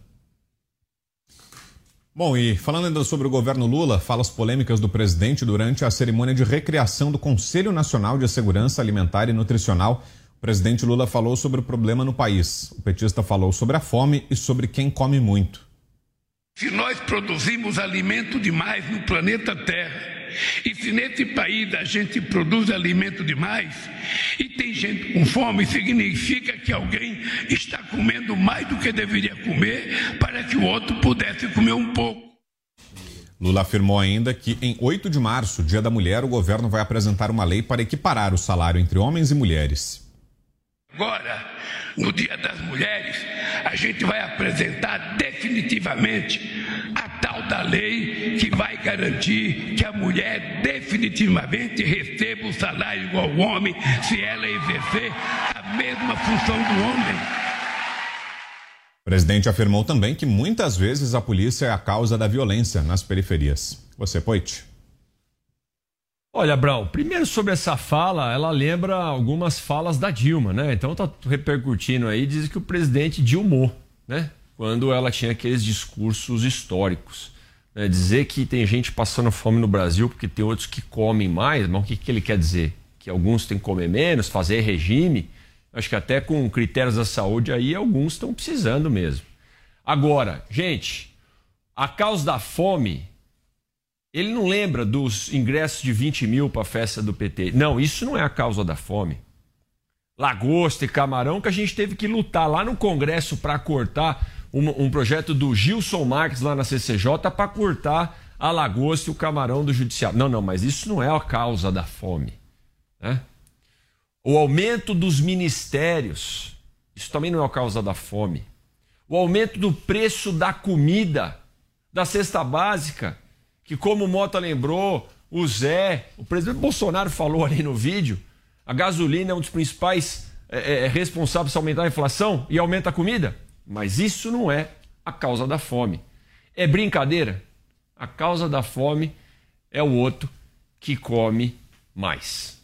Bom, e falando ainda sobre o governo Lula, falas polêmicas do presidente durante a cerimônia de recriação do Conselho Nacional de Segurança Alimentar e Nutricional. O presidente Lula falou sobre o problema no país. O petista falou sobre a fome e sobre quem come muito.
Se nós produzimos alimento demais no planeta Terra, e se nesse país a gente produz alimento demais e tem gente com fome, significa que alguém está comendo mais do que deveria comer para que o outro pudesse comer um pouco.
Lula afirmou ainda que em 8 de março, dia da mulher, o governo vai apresentar uma lei para equiparar o salário entre homens e mulheres.
Agora, no Dia das Mulheres, a gente vai apresentar definitivamente a tal da lei vai garantir que a mulher definitivamente receba o salário igual ao homem se ela exercer a mesma função do homem.
O presidente afirmou também que muitas vezes a polícia é a causa da violência nas periferias. Você, Poit?
Olha, Brau, primeiro sobre essa fala, ela lembra algumas falas da Dilma, né? Então tá repercutindo aí, diz que o presidente dilmou, né? Quando ela tinha aqueles discursos históricos. Né? Dizer que tem gente passando fome no Brasil porque tem outros que comem mais, mas o que, que ele quer dizer? Que alguns têm que comer menos, fazer regime? Acho que até com critérios da saúde aí, alguns estão precisando mesmo. Agora, gente, a causa da fome ele não lembra dos ingressos de 20 mil para a festa do PT. Não, isso não é a causa da fome. Lagosta e camarão que a gente teve que lutar lá no Congresso para cortar um, um, projeto do Gilson Marques lá na CCJ para cortar a lagosta e o camarão do Judiciário. Não, não, mas isso não é a causa da fome. Né? O aumento dos ministérios, isso também não é a causa da fome. O aumento do preço da comida, da cesta básica, que como o Mota lembrou, o Zé, o presidente Bolsonaro falou ali no vídeo, a gasolina é um dos principais é, é, responsáveis por aumentar a inflação e aumenta a comida. Mas isso não é a causa da fome. É brincadeira? A causa da fome é o outro que come mais.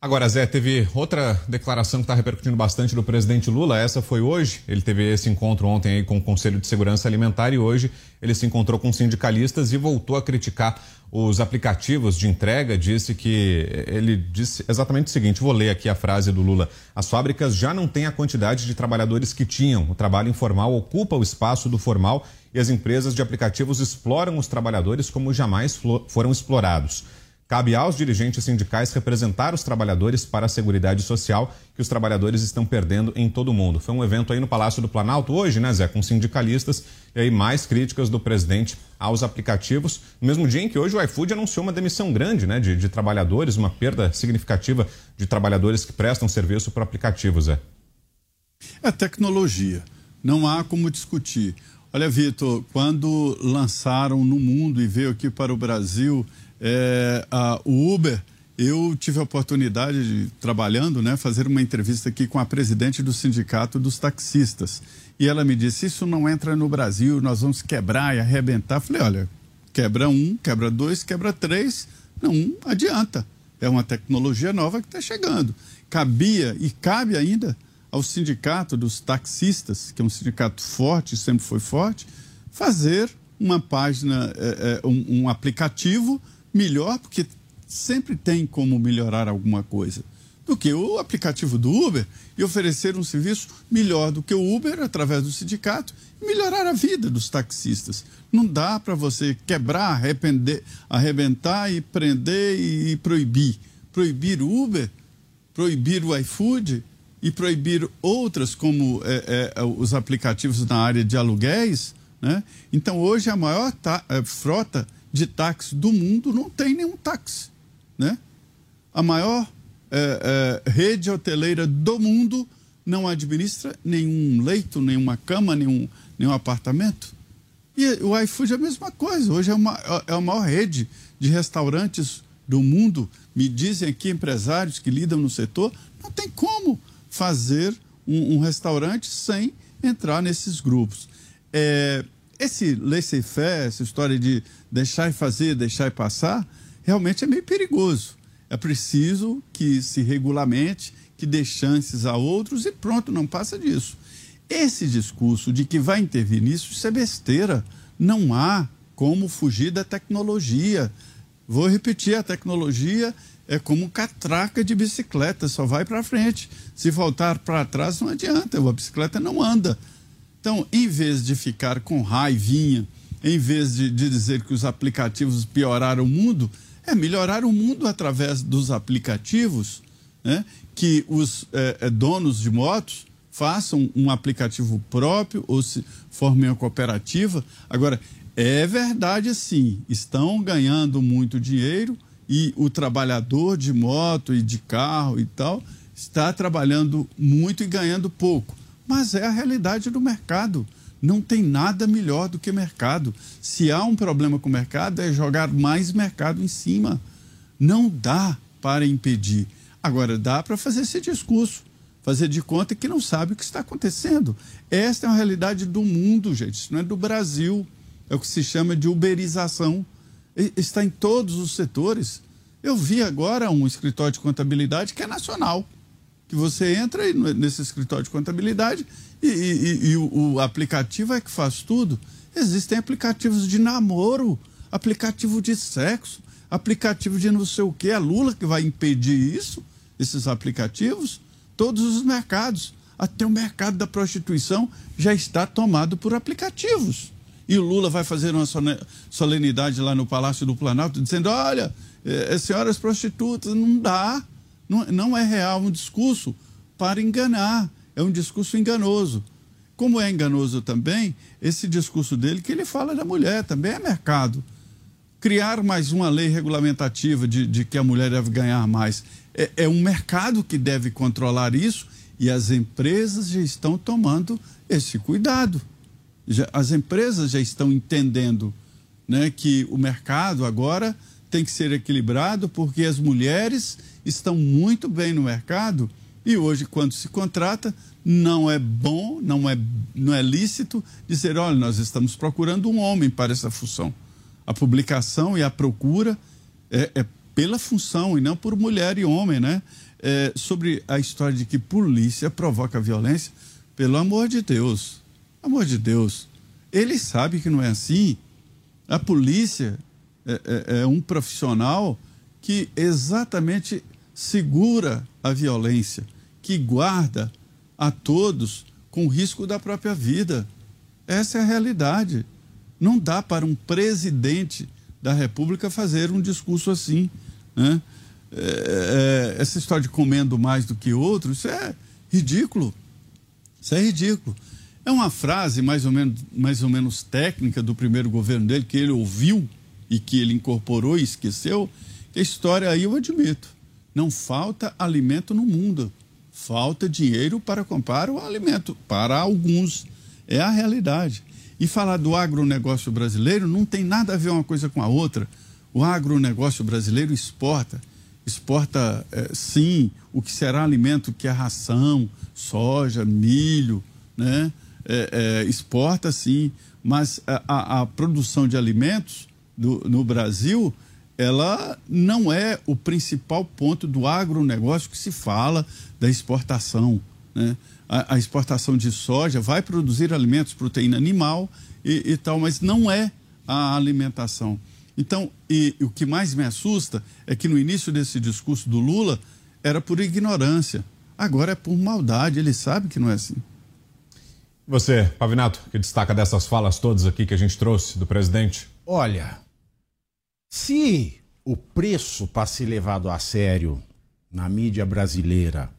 Agora, Zé, teve outra declaração que está repercutindo bastante do presidente Lula. Essa foi hoje. Ele teve esse encontro ontem aí com o Conselho de Segurança Alimentar e hoje ele se encontrou com sindicalistas e voltou a criticar os aplicativos de entrega. Disse que ele disse exatamente o seguinte: vou ler aqui a frase do Lula. As fábricas já não têm a quantidade de trabalhadores que tinham. O trabalho informal ocupa o espaço do formal e as empresas de aplicativos exploram os trabalhadores como jamais foram explorados. Cabe aos dirigentes sindicais representar os trabalhadores para a Seguridade Social que os trabalhadores estão perdendo em todo o mundo. Foi um evento aí no Palácio do Planalto hoje, né, Zé, com sindicalistas e aí mais críticas do presidente aos aplicativos. No mesmo dia em que hoje o iFood anunciou uma demissão grande né, de, de trabalhadores, uma perda significativa de trabalhadores que prestam serviço por aplicativos, Zé.
É tecnologia. Não há como discutir. Olha, Vitor, quando lançaram no mundo e veio aqui para o Brasil é, a, o Uber, eu tive a oportunidade de, trabalhando, né, fazer uma entrevista aqui com a presidente do sindicato dos taxistas. E ela me disse: Isso não entra no Brasil, nós vamos quebrar e arrebentar. Falei: Olha, quebra um, quebra dois, quebra três, não adianta. É uma tecnologia nova que está chegando. Cabia e cabe ainda ao sindicato dos taxistas, que é um sindicato forte, sempre foi forte, fazer uma página, é, é, um, um aplicativo melhor, porque sempre tem como melhorar alguma coisa, do que o aplicativo do Uber e oferecer um serviço melhor do que o Uber através do sindicato e melhorar a vida dos taxistas. Não dá para você quebrar, arrepender, arrebentar e prender e, proibir. Proibir o Uber, proibir o iFood e proibir outras, como é, é, os aplicativos na área de aluguéis. Né? Então, hoje, a maior é, frota de táxi do mundo não tem nenhum táxi. Né? A maior é, é, rede hoteleira do mundo não administra nenhum leito, nenhuma cama, nenhum, nenhum apartamento. E o iFood é a mesma coisa. Hoje é, uma, é a maior rede de restaurantes do mundo. Me dizem aqui empresários que lidam no setor, não tem como fazer um, um restaurante sem entrar nesses grupos. É, esse laissez-faire, essa história de deixar e fazer, deixar e passar, realmente é meio perigoso. É preciso que se regulamente, que dê chances a outros e pronto, não passa disso. Esse discurso de que vai intervir nisso, isso é besteira. Não há como fugir da tecnologia. Vou repetir, a tecnologia é como catraca de bicicleta, só vai para frente. Se voltar para trás não adianta, a bicicleta não anda. Então, em vez de ficar com raivinha, em vez de, de dizer que os aplicativos pioraram o mundo, é melhorar o mundo através dos aplicativos, né? que os é, donos de motos façam um aplicativo próprio ou se formem uma cooperativa. Agora, é verdade sim, estão ganhando muito dinheiro e o trabalhador de moto e de carro e tal está trabalhando muito e ganhando pouco. Mas é a realidade do mercado. Não tem nada melhor do que mercado. Se há um problema com o mercado, é jogar mais mercado em cima. Não dá para impedir. Agora, dá para fazer esse discurso, fazer de conta que não sabe o que está acontecendo. Esta é uma realidade do mundo, gente. Isso não é do Brasil. É o que se chama de uberização está em todos os setores. Eu vi agora um escritório de contabilidade que é nacional, que você entra nesse escritório de contabilidade e, e, e o, o aplicativo é que faz tudo. Existem aplicativos de namoro, aplicativo de sexo, aplicativo de não sei o que. É Lula que vai impedir isso, esses aplicativos? Todos os mercados. Até o mercado da prostituição já está tomado por aplicativos. E o Lula vai fazer uma solenidade lá no Palácio do Planalto, dizendo: olha, é, senhoras prostitutas, não dá. Não, não é real um discurso para enganar. É um discurso enganoso. Como é enganoso também esse discurso dele que ele fala da mulher, também é mercado. Criar mais uma lei regulamentativa de, de que a mulher deve ganhar mais. É, é um mercado que deve controlar isso e as empresas já estão tomando esse cuidado já, as empresas já estão entendendo né, que o mercado agora tem que ser equilibrado porque as mulheres estão muito bem no mercado e hoje, quando se contrata, não é bom, não é, não é lícito dizer: olha, nós estamos procurando um homem para essa função. A publicação e a procura é, é pela função e não por mulher e homem, né? É, sobre a história de que polícia provoca violência, pelo amor de Deus, amor de Deus, ele sabe que não é assim. A polícia é, é, é um profissional que exatamente segura a violência, que guarda a todos com risco da própria vida. Essa é a realidade. Não dá para um presidente da República fazer um discurso assim. Né? É, é, essa história de comendo mais do que outros, isso é ridículo. Isso é ridículo. É uma frase mais ou menos, mais ou menos técnica do primeiro governo dele, que ele ouviu e que ele incorporou e esqueceu. Que a história aí eu admito. Não falta alimento no mundo. Falta dinheiro para comprar o alimento. Para alguns. É a realidade. E falar do agronegócio brasileiro não tem nada a ver uma coisa com a outra. O agronegócio brasileiro exporta. Exporta, é, sim, o que será alimento, que é ração, soja, milho, né? É, é, exporta, sim. Mas a, a, a produção de alimentos do, no Brasil, ela não é o principal ponto do agronegócio que se fala da exportação. Né? A, a exportação de soja vai produzir alimentos, proteína animal e, e tal, mas não é a alimentação. Então, e, e o que mais me assusta é que no início desse discurso do Lula era por ignorância. Agora é por maldade, ele sabe que não é assim.
Você, Pavinato, que destaca dessas falas todas aqui que a gente trouxe do presidente?
Olha, se o preço para ser levado a sério na mídia brasileira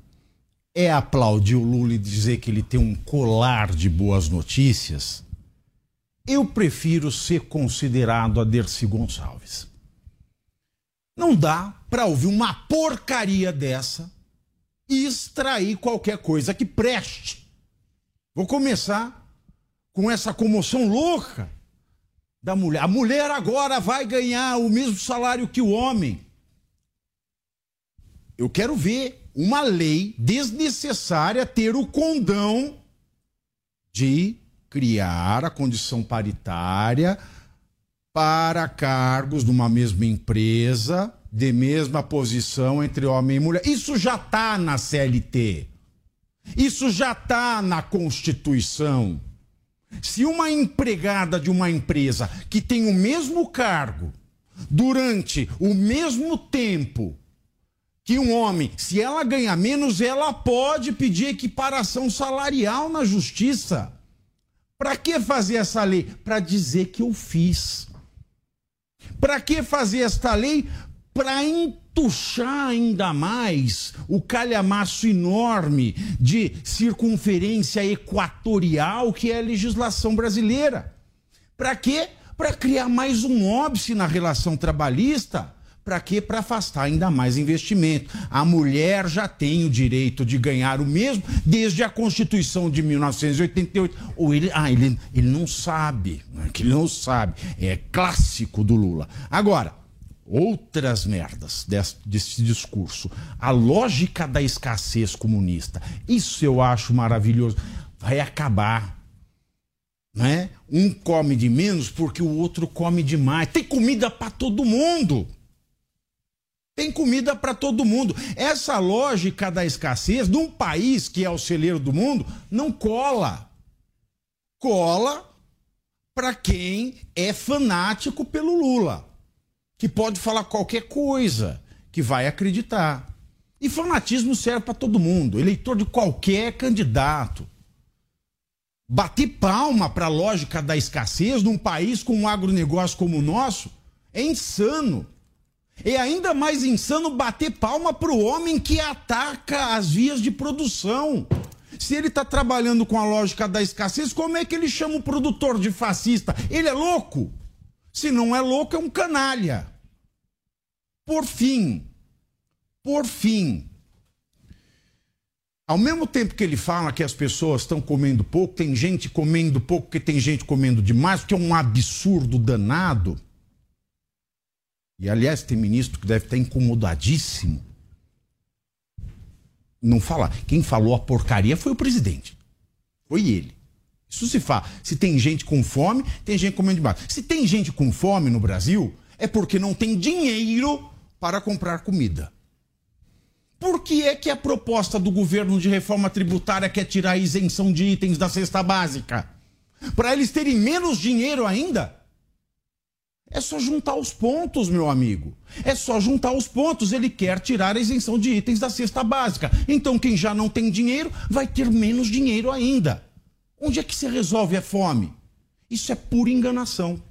é aplaudir o Lula e dizer que ele tem um colar de boas notícias, eu prefiro ser considerado a Dercy Gonçalves. Não dá para ouvir uma porcaria dessa e extrair qualquer coisa que preste. Vou começar com essa comoção louca da mulher. A mulher agora vai ganhar o mesmo salário que o homem. Eu quero ver uma lei desnecessária ter o condão de criar a condição paritária para cargos numa mesma empresa, de mesma posição entre homem e mulher. Isso já está na CLT. Isso já está na Constituição. Se uma empregada de uma empresa que tem o mesmo cargo durante o mesmo tempo que um homem, se ela ganhar menos, ela pode pedir equiparação salarial na justiça. Para que fazer essa lei? Para dizer que eu fiz. Para que fazer esta lei? Para entuchar ainda mais o calhamaço enorme de circunferência equatorial que é a legislação brasileira. Para quê? Para criar mais um óbice na relação trabalhista. Para quê? Para afastar ainda mais investimento. A mulher já tem o direito de ganhar o mesmo desde a Constituição de 1988. Ou ele, ah, ele, ele não sabe, é que ele não sabe. É clássico do Lula. Agora, outras merdas desse, desse, discurso. A lógica da escassez comunista. Isso eu acho maravilhoso. Vai acabar. Né? Um come de menos porque o outro come demais. Tem comida para todo mundo. Tem comida para todo mundo. Essa lógica da escassez, num país que é o celeiro do mundo, não cola. Cola para quem é fanático pelo Lula que pode falar qualquer coisa, que vai acreditar. E fanatismo serve para todo mundo, eleitor de qualquer candidato. Bater palma para a lógica da escassez num país com um agronegócio como o nosso é insano. É ainda mais insano bater palma para o homem que ataca as vias de produção. Se ele está trabalhando com a lógica da escassez, como é que ele chama o produtor de fascista? Ele é louco? Se não é louco, é um canalha. Por fim, por fim, ao mesmo tempo que ele fala que as pessoas estão comendo pouco, tem gente comendo pouco porque tem gente comendo demais, que é um absurdo danado. E aliás, tem ministro que deve estar incomodadíssimo. Não falar. Quem falou a porcaria foi o presidente. Foi ele. Isso se fala. Se tem gente com fome, tem gente comendo demais. Se tem gente com fome no Brasil, é porque não tem dinheiro para comprar comida. Por que é que a proposta do governo de reforma tributária quer tirar a isenção de itens da cesta básica? Para eles terem menos dinheiro ainda? É só juntar os pontos, meu amigo. É só juntar os pontos. Ele quer tirar a isenção de itens da cesta básica. Então, quem já não tem dinheiro vai ter menos dinheiro ainda. Onde é que se resolve a fome? Isso é pura enganação.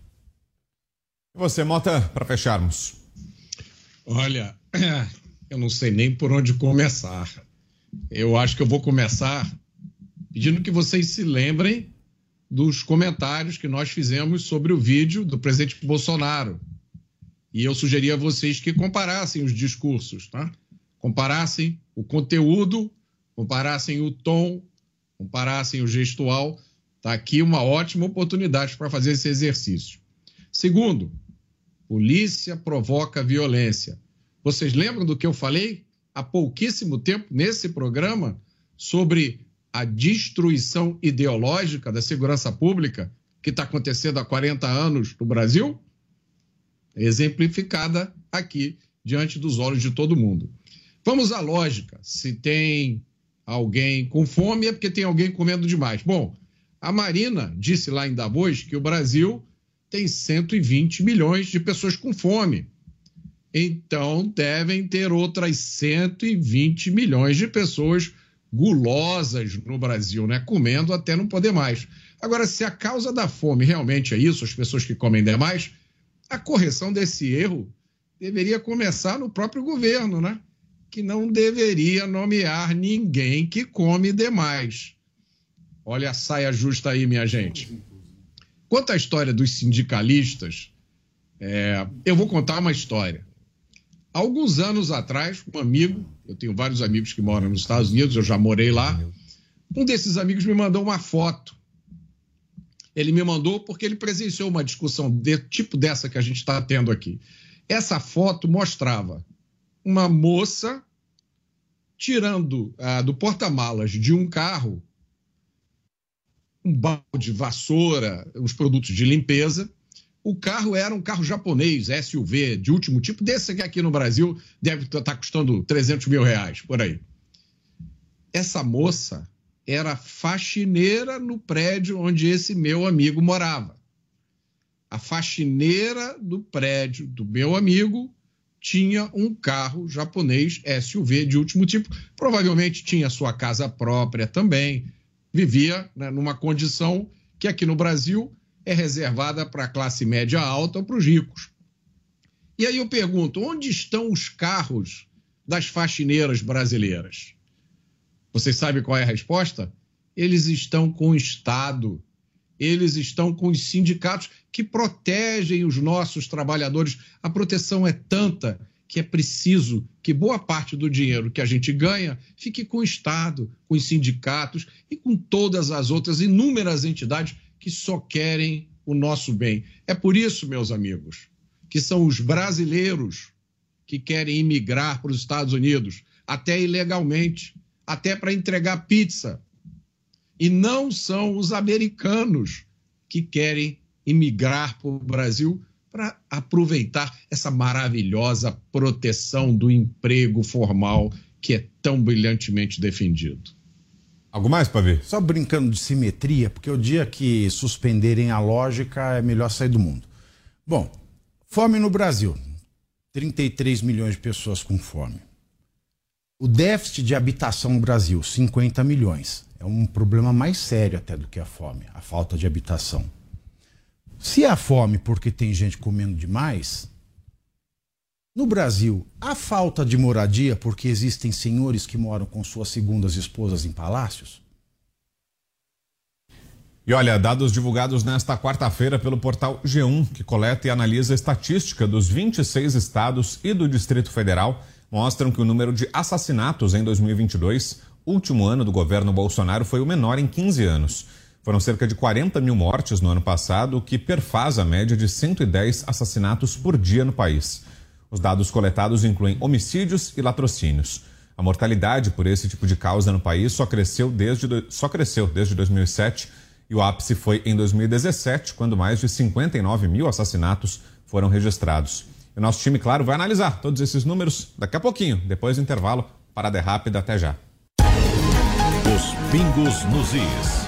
E você, Mota, para fecharmos.
Olha, eu não sei nem por onde começar. Eu acho que eu vou começar pedindo que vocês se lembrem dos comentários que nós fizemos sobre o vídeo do presidente Bolsonaro. E eu sugeri a vocês que comparassem os discursos, tá? Comparassem o conteúdo, comparassem o tom, comparassem o gestual. Está aqui uma ótima oportunidade para fazer esse exercício. Segundo, polícia provoca violência. Vocês lembram do que eu falei há pouquíssimo tempo nesse programa sobre a destruição ideológica da segurança pública que está acontecendo há 40 anos no Brasil? Exemplificada aqui diante dos olhos de todo mundo. Vamos à lógica. Se tem alguém com fome, é porque tem alguém comendo demais. Bom, a Marina disse lá em Davos que o Brasil tem 120 milhões de pessoas com fome. Então, devem ter outras 120 milhões de pessoas gulosas no Brasil, né? Comendo até não poder mais. Agora, se a causa da fome realmente é isso, as pessoas que comem demais, a correção desse erro deveria começar no próprio governo, né? Que não deveria nomear ninguém que come demais. Olha a saia justa aí, minha gente. Quanto à história dos sindicalistas, é, eu vou contar uma história. Alguns anos atrás, um amigo, eu tenho vários amigos que moram nos Estados Unidos, eu já morei lá. Um desses amigos me mandou uma foto. Ele me mandou porque ele presenciou uma discussão de tipo dessa que a gente está tendo aqui. Essa foto mostrava uma moça tirando ah, do porta-malas de um carro um balde, vassoura, uns produtos de limpeza. O carro era um carro japonês, SUV, de último tipo, desse que aqui no Brasil deve estar tá custando 300 mil reais, por aí. Essa moça era faxineira no prédio onde esse meu amigo morava. A faxineira do prédio do meu amigo tinha um carro japonês SUV de último tipo. Provavelmente tinha sua casa própria também. Vivia né, numa condição que aqui no Brasil é reservada para a classe média alta ou para os ricos. E aí eu pergunto: onde estão os carros das faxineiras brasileiras? Vocês sabem qual é a resposta? Eles estão com o Estado, eles estão com os sindicatos que protegem os nossos trabalhadores. A proteção é tanta que é preciso que boa parte do dinheiro que a gente ganha fique com o Estado, com os sindicatos e com todas as outras inúmeras entidades que só querem o nosso bem. É por isso, meus amigos, que são os brasileiros que querem imigrar para os Estados Unidos, até ilegalmente, até para entregar pizza. E não são os americanos que querem imigrar para o Brasil para aproveitar essa maravilhosa proteção do emprego formal que é tão brilhantemente defendido.
Algo mais, Pavi?
Só brincando de simetria, porque o dia que suspenderem a lógica é melhor sair do mundo. Bom, fome no Brasil. 33 milhões de pessoas com fome. O déficit de habitação no Brasil, 50 milhões. É um problema mais sério até do que a fome, a falta de habitação. Se a fome porque tem gente comendo demais, no Brasil, há falta de moradia porque existem senhores que moram com suas segundas esposas em palácios?
E olha, dados divulgados nesta quarta-feira pelo portal G1, que coleta e analisa estatística dos 26 estados e do Distrito Federal, mostram que o número de assassinatos em 2022, último ano do governo Bolsonaro, foi o menor em 15 anos. Foram cerca de 40 mil mortes no ano passado, o que perfaz a média de 110 assassinatos por dia no país. Os dados coletados incluem homicídios e latrocínios. A mortalidade por esse tipo de causa no país só cresceu desde, só cresceu desde 2007 e o ápice foi em 2017, quando mais de 59 mil assassinatos foram registrados. E o nosso time, claro, vai analisar todos esses números daqui a pouquinho, depois do intervalo. Parada é rápida, até já.
Os pingos nos is.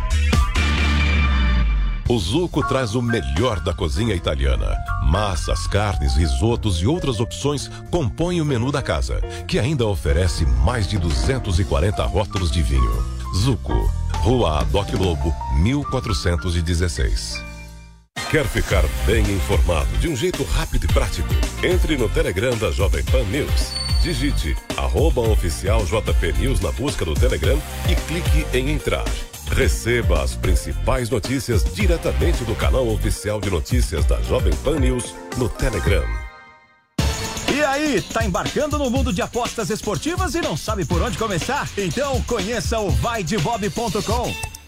O Zuco traz o melhor da cozinha italiana. Massas, carnes, risotos e outras opções compõem o menu da casa, que ainda oferece mais de 240 rótulos de vinho. Zuco, Rua Adoc Lobo, 1416. Quer ficar bem informado de um jeito rápido e prático? Entre no Telegram da Jovem Pan News. Digite arroba oficial JP News na busca do Telegram e clique em entrar. Receba as principais notícias diretamente do canal oficial de notícias da Jovem Pan News no Telegram.
E aí, tá embarcando no mundo de apostas esportivas e não sabe por onde começar? Então conheça o vaidebob.com.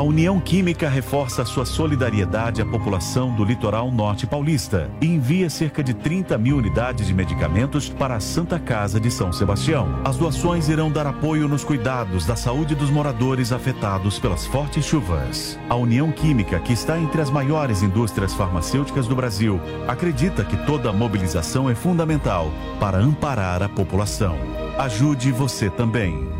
A União Química reforça sua solidariedade à população do litoral norte paulista e envia cerca de 30 mil unidades de medicamentos para a Santa Casa de São Sebastião. As doações irão dar apoio nos cuidados da saúde dos moradores afetados pelas fortes chuvas. A União Química, que está entre as maiores indústrias farmacêuticas do Brasil, acredita que toda mobilização é fundamental para amparar a população. Ajude você também.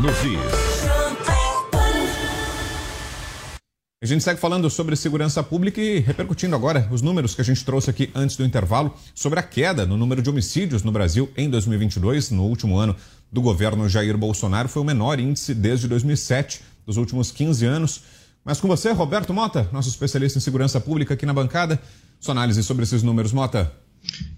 Nos is.
A gente segue falando sobre segurança pública e repercutindo agora os números que a gente trouxe aqui antes do intervalo sobre a queda no número de homicídios no Brasil em 2022. No último ano do governo Jair Bolsonaro, foi o menor índice desde 2007, dos últimos 15 anos. Mas com você, Roberto Mota, nosso especialista em segurança pública aqui na bancada. Sua análise sobre esses números, Mota.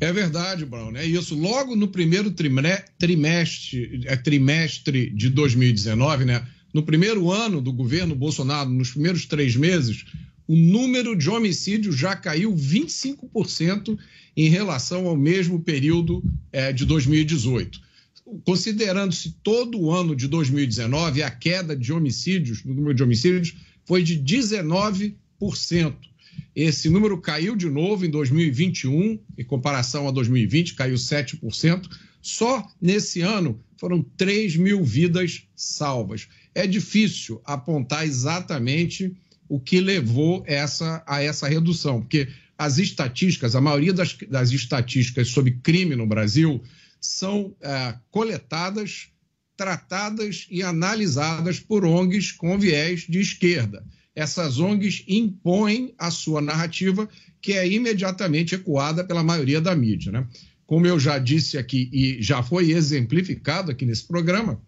É verdade, Brown. É isso. Logo no primeiro trimestre, é, trimestre de 2019, né? No primeiro ano do governo Bolsonaro, nos primeiros três meses, o número de homicídios já caiu 25% em relação ao mesmo período é, de 2018. Considerando-se todo o ano de 2019, a queda de homicídios, no número de homicídios, foi de 19%. Esse número caiu de novo em 2021, em comparação a 2020, caiu 7%. Só nesse ano foram 3 mil vidas salvas. É difícil apontar exatamente o que levou essa, a essa redução, porque as estatísticas, a maioria das, das estatísticas sobre crime no Brasil são é, coletadas, tratadas e analisadas por ONGs com viés de esquerda essas ONGs impõem a sua narrativa, que é imediatamente ecoada pela maioria da mídia. Né? Como eu já disse aqui e já foi exemplificado aqui nesse programa,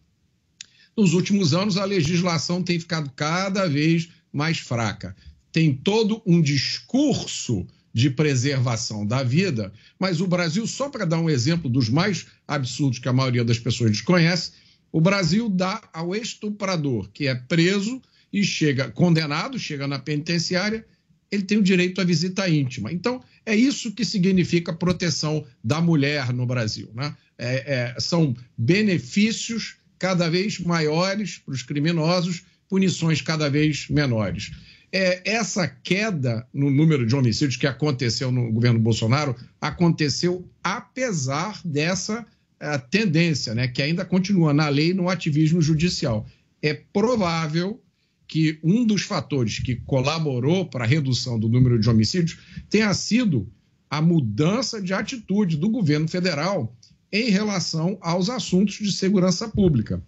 nos últimos anos a legislação tem ficado cada vez mais fraca. Tem todo um discurso de preservação da vida, mas o Brasil, só para dar um exemplo dos mais absurdos que a maioria das pessoas desconhece, o Brasil dá ao estuprador que é preso e chega condenado, chega na penitenciária, ele tem o direito à visita íntima. Então, é isso que significa proteção da mulher no Brasil. Né? É, é, são benefícios cada vez maiores para os criminosos, punições cada vez menores. É, essa queda no número de homicídios que aconteceu no governo Bolsonaro aconteceu apesar dessa a tendência, né, que ainda continua na lei no ativismo judicial. É provável que um dos fatores que colaborou para a redução do número de homicídios tenha sido a mudança de atitude do governo federal em relação aos assuntos de segurança pública.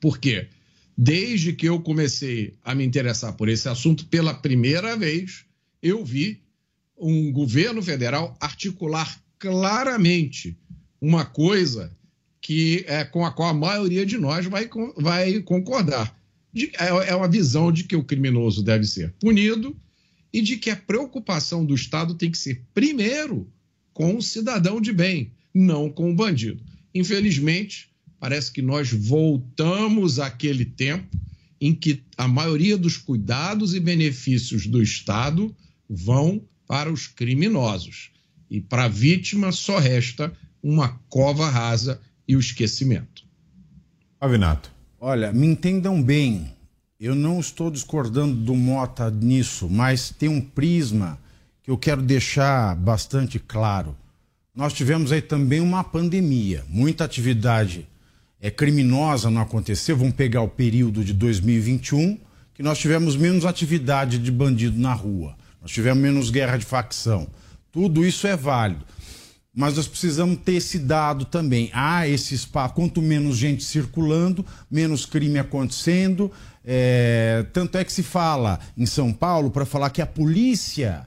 Por quê? Desde que eu comecei a me interessar por esse assunto pela primeira vez, eu vi um governo federal articular claramente uma coisa que é com a qual a maioria de nós vai, vai concordar. De, é, é uma visão de que o criminoso deve ser punido e de que a preocupação do Estado tem que ser, primeiro, com o cidadão de bem, não com o bandido. Infelizmente, parece que nós voltamos àquele tempo em que a maioria dos cuidados e benefícios do Estado vão para os criminosos. E para a vítima só resta uma cova rasa e o esquecimento.
Avinato.
Olha, me entendam bem. Eu não estou discordando do Mota nisso, mas tem um prisma que eu quero deixar bastante claro. Nós tivemos aí também uma pandemia, muita atividade é, criminosa não aconteceu. Vamos pegar o período de 2021, que nós tivemos menos atividade de bandido na rua, nós tivemos menos guerra de facção. Tudo isso é válido mas nós precisamos ter esse dado também. Há esse espaço, quanto menos gente circulando, menos crime acontecendo. É, tanto é que se fala em São Paulo para falar que a polícia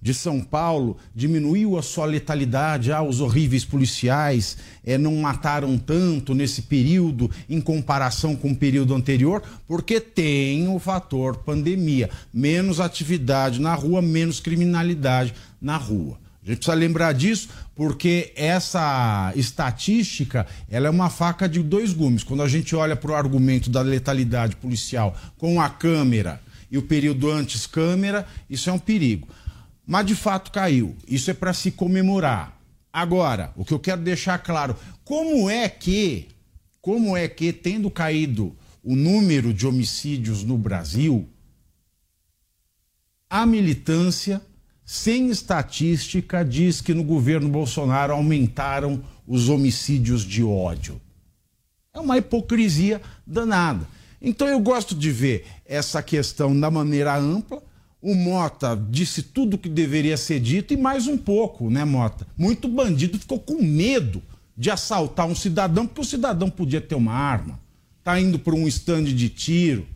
de São Paulo diminuiu a sua letalidade, ah, os horríveis policiais é, não mataram tanto nesse período em comparação com o período anterior, porque tem o fator pandemia. Menos atividade na rua, menos criminalidade na rua. A gente precisa lembrar disso porque essa estatística ela é uma faca de dois gumes. Quando a gente olha para o argumento da letalidade policial com a câmera e o período antes câmera, isso é um perigo. Mas de fato caiu. Isso é para se comemorar. Agora, o que eu quero deixar claro, como é que, como é que tendo caído o número de homicídios no Brasil, a militância sem estatística, diz que no governo Bolsonaro aumentaram os homicídios de ódio. É uma hipocrisia danada. Então eu gosto de ver essa questão da maneira ampla. O Mota disse tudo o que deveria ser dito e mais um pouco, né, Mota? Muito bandido ficou com medo de assaltar um cidadão, porque o cidadão podia ter uma arma, tá indo para um estande de tiro.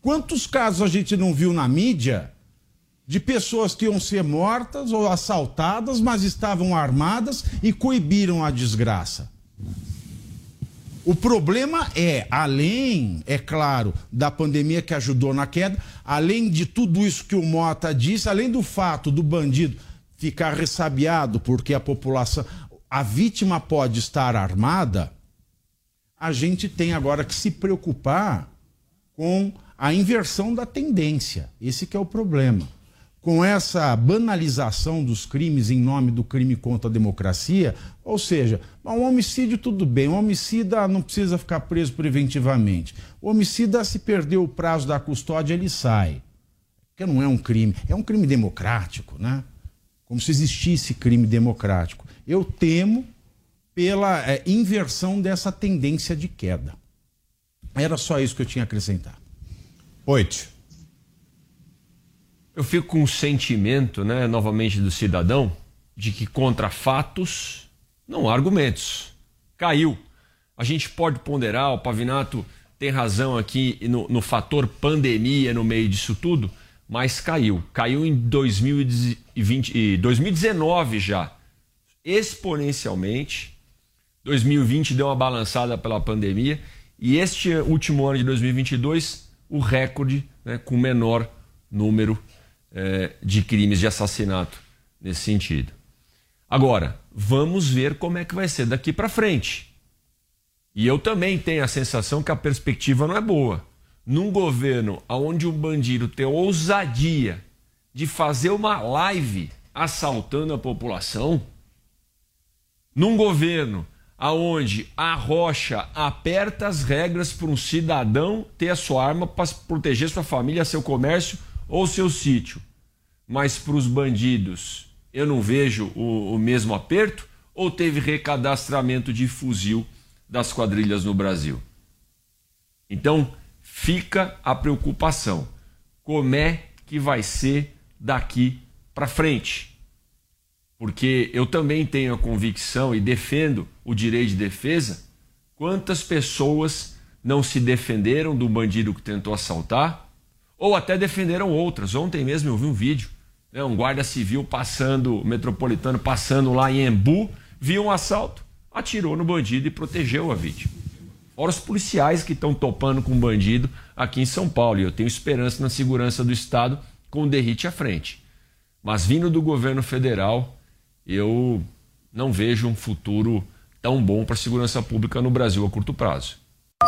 Quantos casos a gente não viu na mídia de pessoas que iam ser mortas ou assaltadas, mas estavam armadas e coibiram a desgraça. O problema é, além, é claro, da pandemia que ajudou na queda, além de tudo isso que o Mota disse, além do fato do bandido ficar ressabiado porque a população, a vítima pode estar armada, a gente tem agora que se preocupar com a inversão da tendência. Esse que é o problema com essa banalização dos crimes em nome do crime contra a democracia, ou seja, um homicídio tudo bem, um homicida não precisa ficar preso preventivamente. O homicida, se perdeu o prazo da custódia, ele sai. Porque não é um crime, é um crime democrático, né? Como se existisse crime democrático. Eu temo pela é, inversão dessa tendência de queda. Era só isso que eu tinha a acrescentar.
Oito
eu fico com o sentimento, né, novamente do cidadão, de que contra fatos não há argumentos. Caiu. A gente pode ponderar, o Pavinato tem razão aqui no, no fator pandemia no meio disso tudo, mas caiu. Caiu em 2020, 2019 já, exponencialmente. 2020 deu uma balançada pela pandemia e este último ano de 2022 o recorde né, com menor número é, de crimes de assassinato nesse sentido. Agora, vamos ver como é que vai ser daqui para frente. E eu também tenho a sensação que a perspectiva não é boa. Num governo onde um bandido tem ousadia de fazer uma live assaltando a população, num governo aonde a rocha aperta as regras para um cidadão ter a sua arma para proteger sua família, seu comércio ou seu sítio. Mas para os bandidos eu não vejo o, o mesmo aperto, ou teve recadastramento de fuzil das quadrilhas no Brasil. Então, fica a preocupação. Como é que vai ser daqui para frente? Porque eu também tenho a convicção e defendo o direito de defesa. Quantas pessoas não se defenderam do bandido que tentou assaltar? Ou até defenderam outras. Ontem mesmo eu vi um vídeo, né, um guarda civil passando, metropolitano passando lá em Embu, viu um assalto, atirou no bandido e protegeu a vítima. Fora os policiais que estão topando com bandido aqui em São Paulo. E eu tenho esperança na segurança do Estado com o derrite à frente. Mas vindo do governo federal, eu não vejo um futuro tão bom para a segurança pública no Brasil a curto prazo.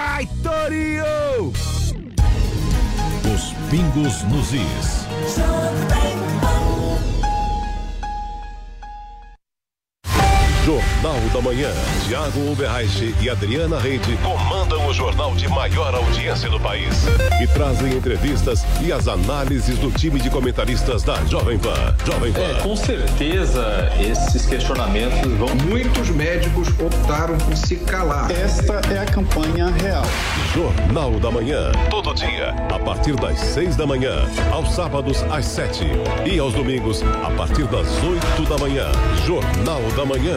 Vai, Torinho!
Os pingos nos is.
Jornal da Manhã. Tiago Uberreich e Adriana Reide comandam o jornal de maior audiência do país e trazem entrevistas e as análises do time de comentaristas da Jovem Pan. Jovem Pan.
É, com certeza esses questionamentos vão.
Muitos médicos optaram por se calar.
Esta é a campanha real.
Jornal da Manhã. Todo dia, a partir das seis da manhã. Aos sábados, às sete. E aos domingos, a partir das oito da manhã. Jornal da Manhã.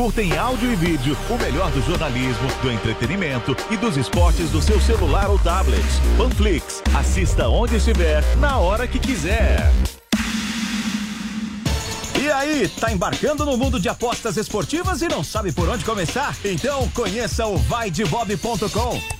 Curta em áudio e vídeo o melhor do jornalismo, do entretenimento e dos esportes do seu celular ou tablet. Panflix. Assista onde estiver, na hora que quiser.
E aí, tá embarcando no mundo de apostas esportivas e não sabe por onde começar? Então conheça o vaidebob.com.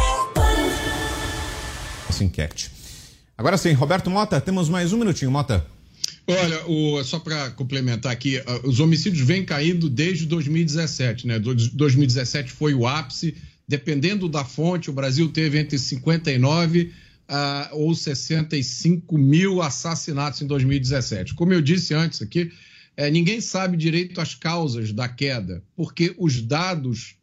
Enquete. Agora sim, Roberto Mota, temos mais um minutinho, Mota.
Olha, o- só para complementar aqui, ah, os homicídios vêm caindo desde 2017, né? Do- 2017 foi o ápice. Dependendo da fonte, o Brasil teve entre 59 ah, ou 65 mil assassinatos em 2017. Como eu disse antes aqui, é, ninguém sabe direito as causas da queda, porque os dados,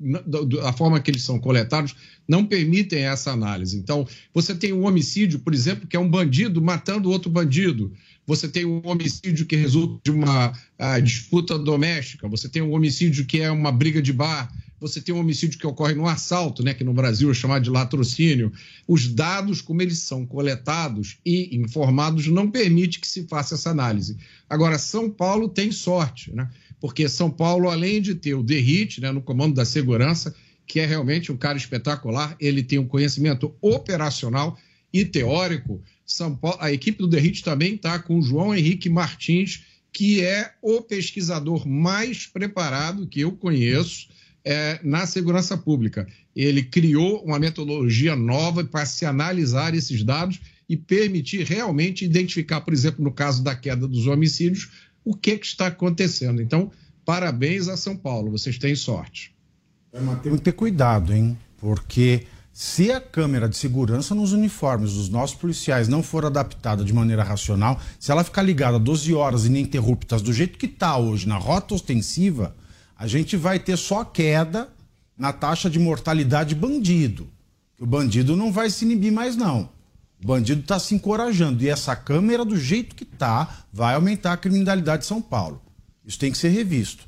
a forma que eles são coletados, não permitem essa análise. Então, você tem um homicídio, por exemplo, que é um bandido matando outro bandido. Você tem um homicídio que resulta de uma disputa doméstica. Você tem um homicídio que é uma briga de bar você tem um homicídio que ocorre no assalto, né, que no Brasil é chamado de latrocínio. Os dados, como eles são coletados e informados, não permite que se faça essa análise. Agora, São Paulo tem sorte, né? porque São Paulo, além de ter o Derrite né, no comando da segurança, que é realmente um cara espetacular, ele tem um conhecimento operacional e teórico. São Paulo, a equipe do Derrite também está com o João Henrique Martins, que é o pesquisador mais preparado que eu conheço é, na segurança pública. Ele criou uma metodologia nova para se analisar esses dados e permitir realmente identificar, por exemplo, no caso da queda dos homicídios, o que, que está acontecendo. Então, parabéns a São Paulo, vocês têm sorte.
Temos que ter cuidado, hein? Porque se a câmera de segurança nos uniformes dos nossos policiais não for adaptada de maneira racional, se ela ficar ligada 12 horas ininterruptas do jeito que está hoje na rota ostensiva, a gente vai ter só queda na taxa de mortalidade bandido. O bandido não vai se inibir mais, não. O bandido está se encorajando. E essa câmera, do jeito que está, vai aumentar a criminalidade de São Paulo. Isso tem que ser revisto.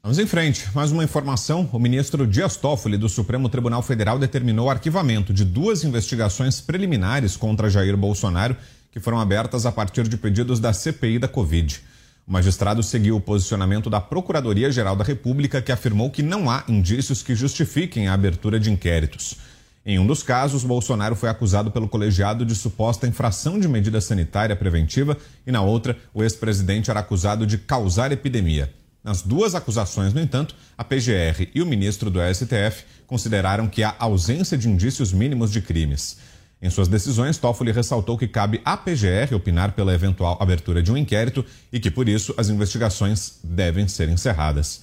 Vamos em frente. Mais uma informação. O ministro Dias Toffoli, do Supremo Tribunal Federal, determinou o arquivamento de duas investigações preliminares contra Jair Bolsonaro, que foram abertas a partir de pedidos da CPI da Covid. O magistrado seguiu o posicionamento da Procuradoria-Geral da República, que afirmou que não há indícios que justifiquem a abertura de inquéritos. Em um dos casos, Bolsonaro foi acusado pelo colegiado de suposta infração de medida sanitária preventiva e, na outra, o ex-presidente era acusado de causar epidemia. Nas duas acusações, no entanto, a PGR e o ministro do STF consideraram que há ausência de indícios mínimos de crimes. Em suas decisões, Toffoli ressaltou que cabe à PGR opinar pela eventual abertura de um inquérito e que, por isso, as investigações devem ser encerradas.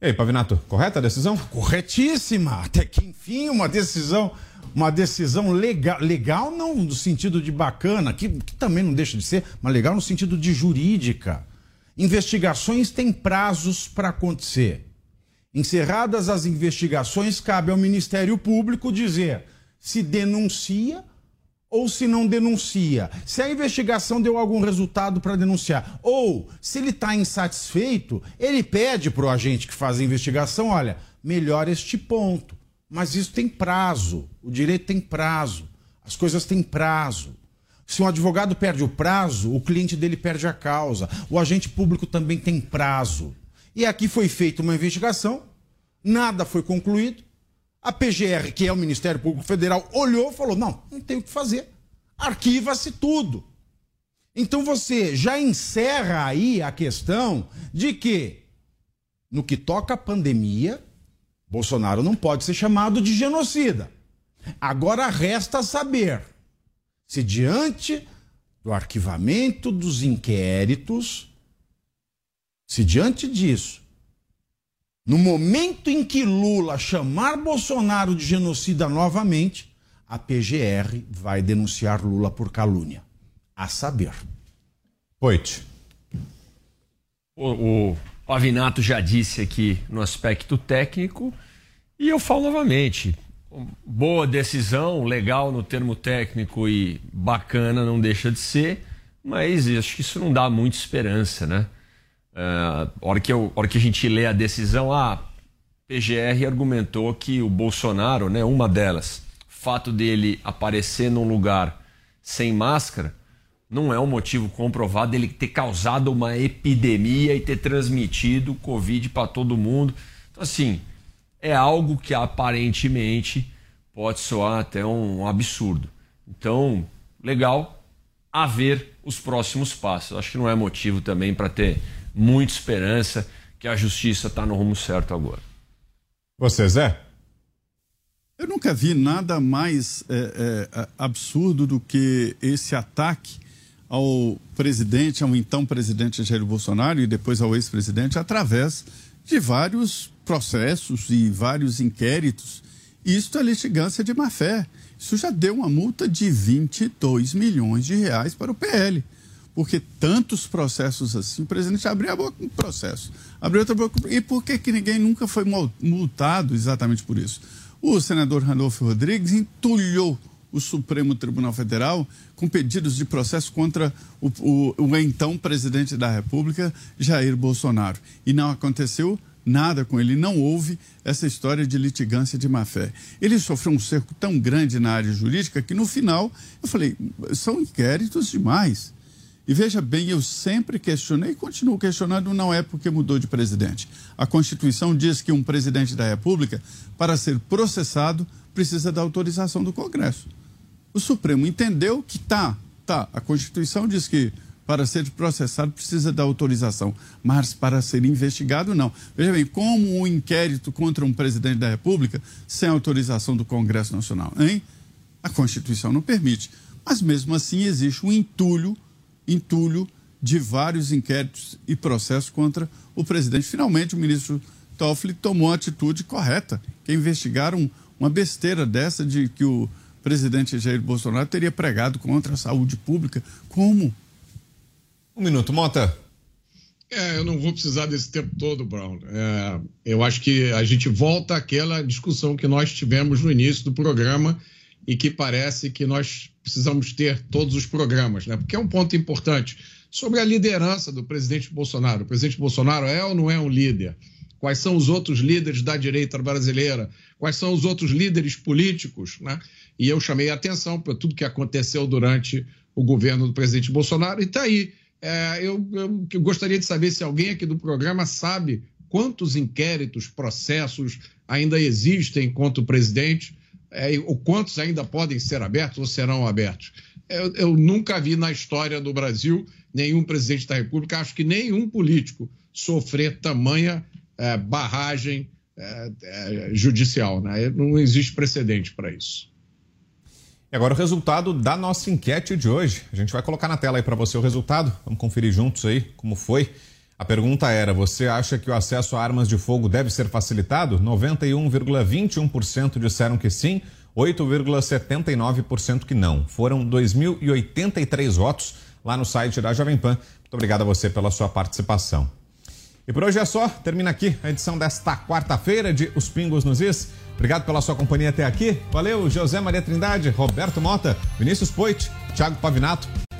E aí, Pavinato, correta a decisão?
Corretíssima! Até que enfim, uma decisão, uma decisão legal, legal não no sentido de bacana, que, que também não deixa de ser, mas legal no sentido de jurídica. Investigações têm prazos para acontecer. Encerradas as investigações, cabe ao Ministério Público dizer se denuncia ou se não denuncia. Se a investigação deu algum resultado para denunciar. Ou, se ele está insatisfeito, ele pede para o agente que faz a investigação: olha, melhor este ponto. Mas isso tem prazo. O direito tem prazo. As coisas têm prazo. Se um advogado perde o prazo, o cliente dele perde a causa. O agente público também tem prazo. E aqui foi feita uma investigação, nada foi concluído. A PGR, que é o Ministério Público Federal, olhou e falou: não, não tem o que fazer. Arquiva-se tudo. Então você já encerra aí a questão de que, no que toca à pandemia, Bolsonaro não pode ser chamado de genocida. Agora resta saber se, diante do arquivamento dos inquéritos, se diante disso no momento em que Lula chamar Bolsonaro de genocida novamente, a PGR vai denunciar Lula por calúnia. A saber.
Oito.
O, o Pavinato já disse aqui no aspecto técnico, e eu falo novamente. Boa decisão, legal no termo técnico e bacana não deixa de ser, mas acho que isso não dá muita esperança, né? Uh, hora, que eu, hora que a gente lê a decisão, a PGR argumentou que o Bolsonaro, né, uma delas, fato dele aparecer num lugar sem máscara, não é um motivo comprovado dele ter causado uma epidemia e ter transmitido Covid para todo mundo. Então, assim, é algo que aparentemente pode soar até um absurdo. Então, legal, a ver os próximos passos. Acho que não é motivo também para ter muita esperança que a justiça está no rumo certo agora.
Você, Zé?
Eu nunca vi nada mais é, é, absurdo do que esse ataque ao presidente, ao então presidente Jair Bolsonaro e depois ao ex-presidente, através de vários processos e vários inquéritos. Isto é litigância de má-fé. Isso já deu uma multa de 22 milhões de reais para o PL Porque tantos processos assim, o presidente abriu a boca com processo, abriu outra boca. E por que, que ninguém nunca foi multado exatamente por isso? O senador Ranolfo Rodrigues entulhou o Supremo Tribunal Federal com pedidos de processo contra o, o, o, então presidente da República, Jair Bolsonaro. E não aconteceu nada com ele, não houve essa história de litigância de má fé. Ele sofreu um cerco tão grande na área jurídica que no final eu falei: são inquéritos demais. E veja bem, eu sempre questionei e continuo questionando, não é porque mudou de presidente. A Constituição diz que um presidente da República, para ser processado, precisa da autorização do Congresso. O Supremo entendeu que tá, tá, a Constituição diz que para ser processado precisa da autorização, mas para ser investigado não. Veja bem, como um inquérito contra um presidente da República sem autorização do Congresso Nacional, hein? A Constituição não permite. Mas mesmo assim existe um entulho entulho de vários inquéritos e processos contra o presidente. Finalmente, o ministro Toffoli tomou a atitude correta, que é investigar um, uma besteira dessa de que o presidente Jair Bolsonaro teria pregado contra a saúde pública. Como?
Um minuto, Mota.
É, eu não vou precisar desse tempo todo, Brown. É, eu acho que a gente volta àquela discussão que nós tivemos no início do programa e que parece que nós precisamos ter todos os programas, né? Porque é um ponto importante sobre a liderança do presidente Bolsonaro. O presidente Bolsonaro é ou não é um líder? Quais são os outros líderes da direita brasileira? Quais são os outros líderes políticos? Né? E eu chamei a atenção para tudo que aconteceu durante o governo do presidente Bolsonaro. E está aí. É, eu, eu, eu gostaria de saber se alguém aqui do programa sabe quantos inquéritos, processos ainda existem contra o presidente é, ou quantos ainda podem ser abertos ou serão abertos. Eu, eu, nunca vi na história do Brasil nenhum presidente da República, acho que nenhum político sofrer tamanha é, barragem é, é judicial. Né? Não existe precedente para isso.
E agora o resultado da nossa enquete de hoje. A gente vai colocar na tela aí para você o resultado. Vamos conferir juntos aí como foi. A pergunta era: você acha que o acesso a armas de fogo deve ser facilitado? 91,21% disseram que sim, 8,79% que não. Foram 2.083 votos lá no site da Jovem Pan. Muito obrigado a você pela sua participação. E por hoje é só. Termina aqui a edição desta quarta-feira de Os Pingos nos Is. Obrigado pela sua companhia até aqui. Valeu, José Maria Trindade, Roberto Mota, Vinícius Poit, Thiago Pavinato.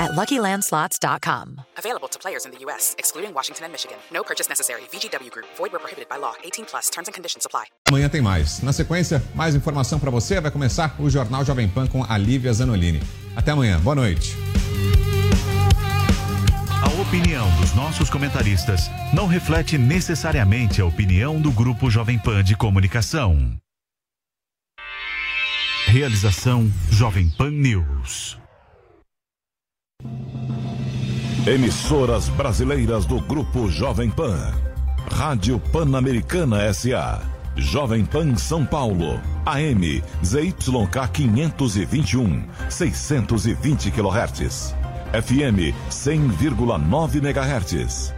at LuckyLandSlots.com.
Available to players in the U.S., excluding Washington and Michigan. No purchase necessary. VGW Group. Void where prohibited by law. 18 plus. Terms and conditions apply.
Amanhã tem mais. Na sequência, mais informação para você. Vai começar o Jornal Jovem Pan com a Lívia Zanolini. Até amanhã. Boa noite.
A opinião dos nossos comentaristas não reflete necessariamente a opinião do Grupo Jovem Pan de Comunicação. Realização Jovem Pan News.
Emissoras brasileiras do Grupo Jovem Pan. Rádio Pan-Americana SA. Jovem Pan São Paulo. AM ZYK 521, 620 kHz. FM 100,9 MHz.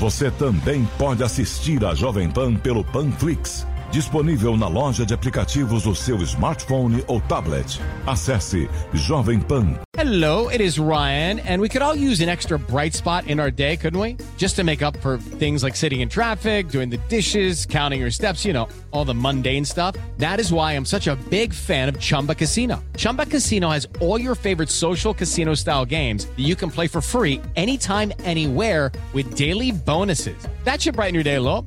Você também pode assistir a Jovem Pan pelo Panflix, disponível na loja de aplicativos do seu smartphone ou tablet. Acesse Jovem Pan.
Hello, it is Ryan, and we could all use an extra bright spot in our day, couldn't we? Just to make up for things like sitting in traffic, doing the dishes, counting your steps, you know, all the mundane stuff. That is why I'm such a big fan of Chumba Casino. Chumba Casino has all your favorite social casino style games that you can play for free anytime, anywhere with daily bonuses. That should brighten your day a little.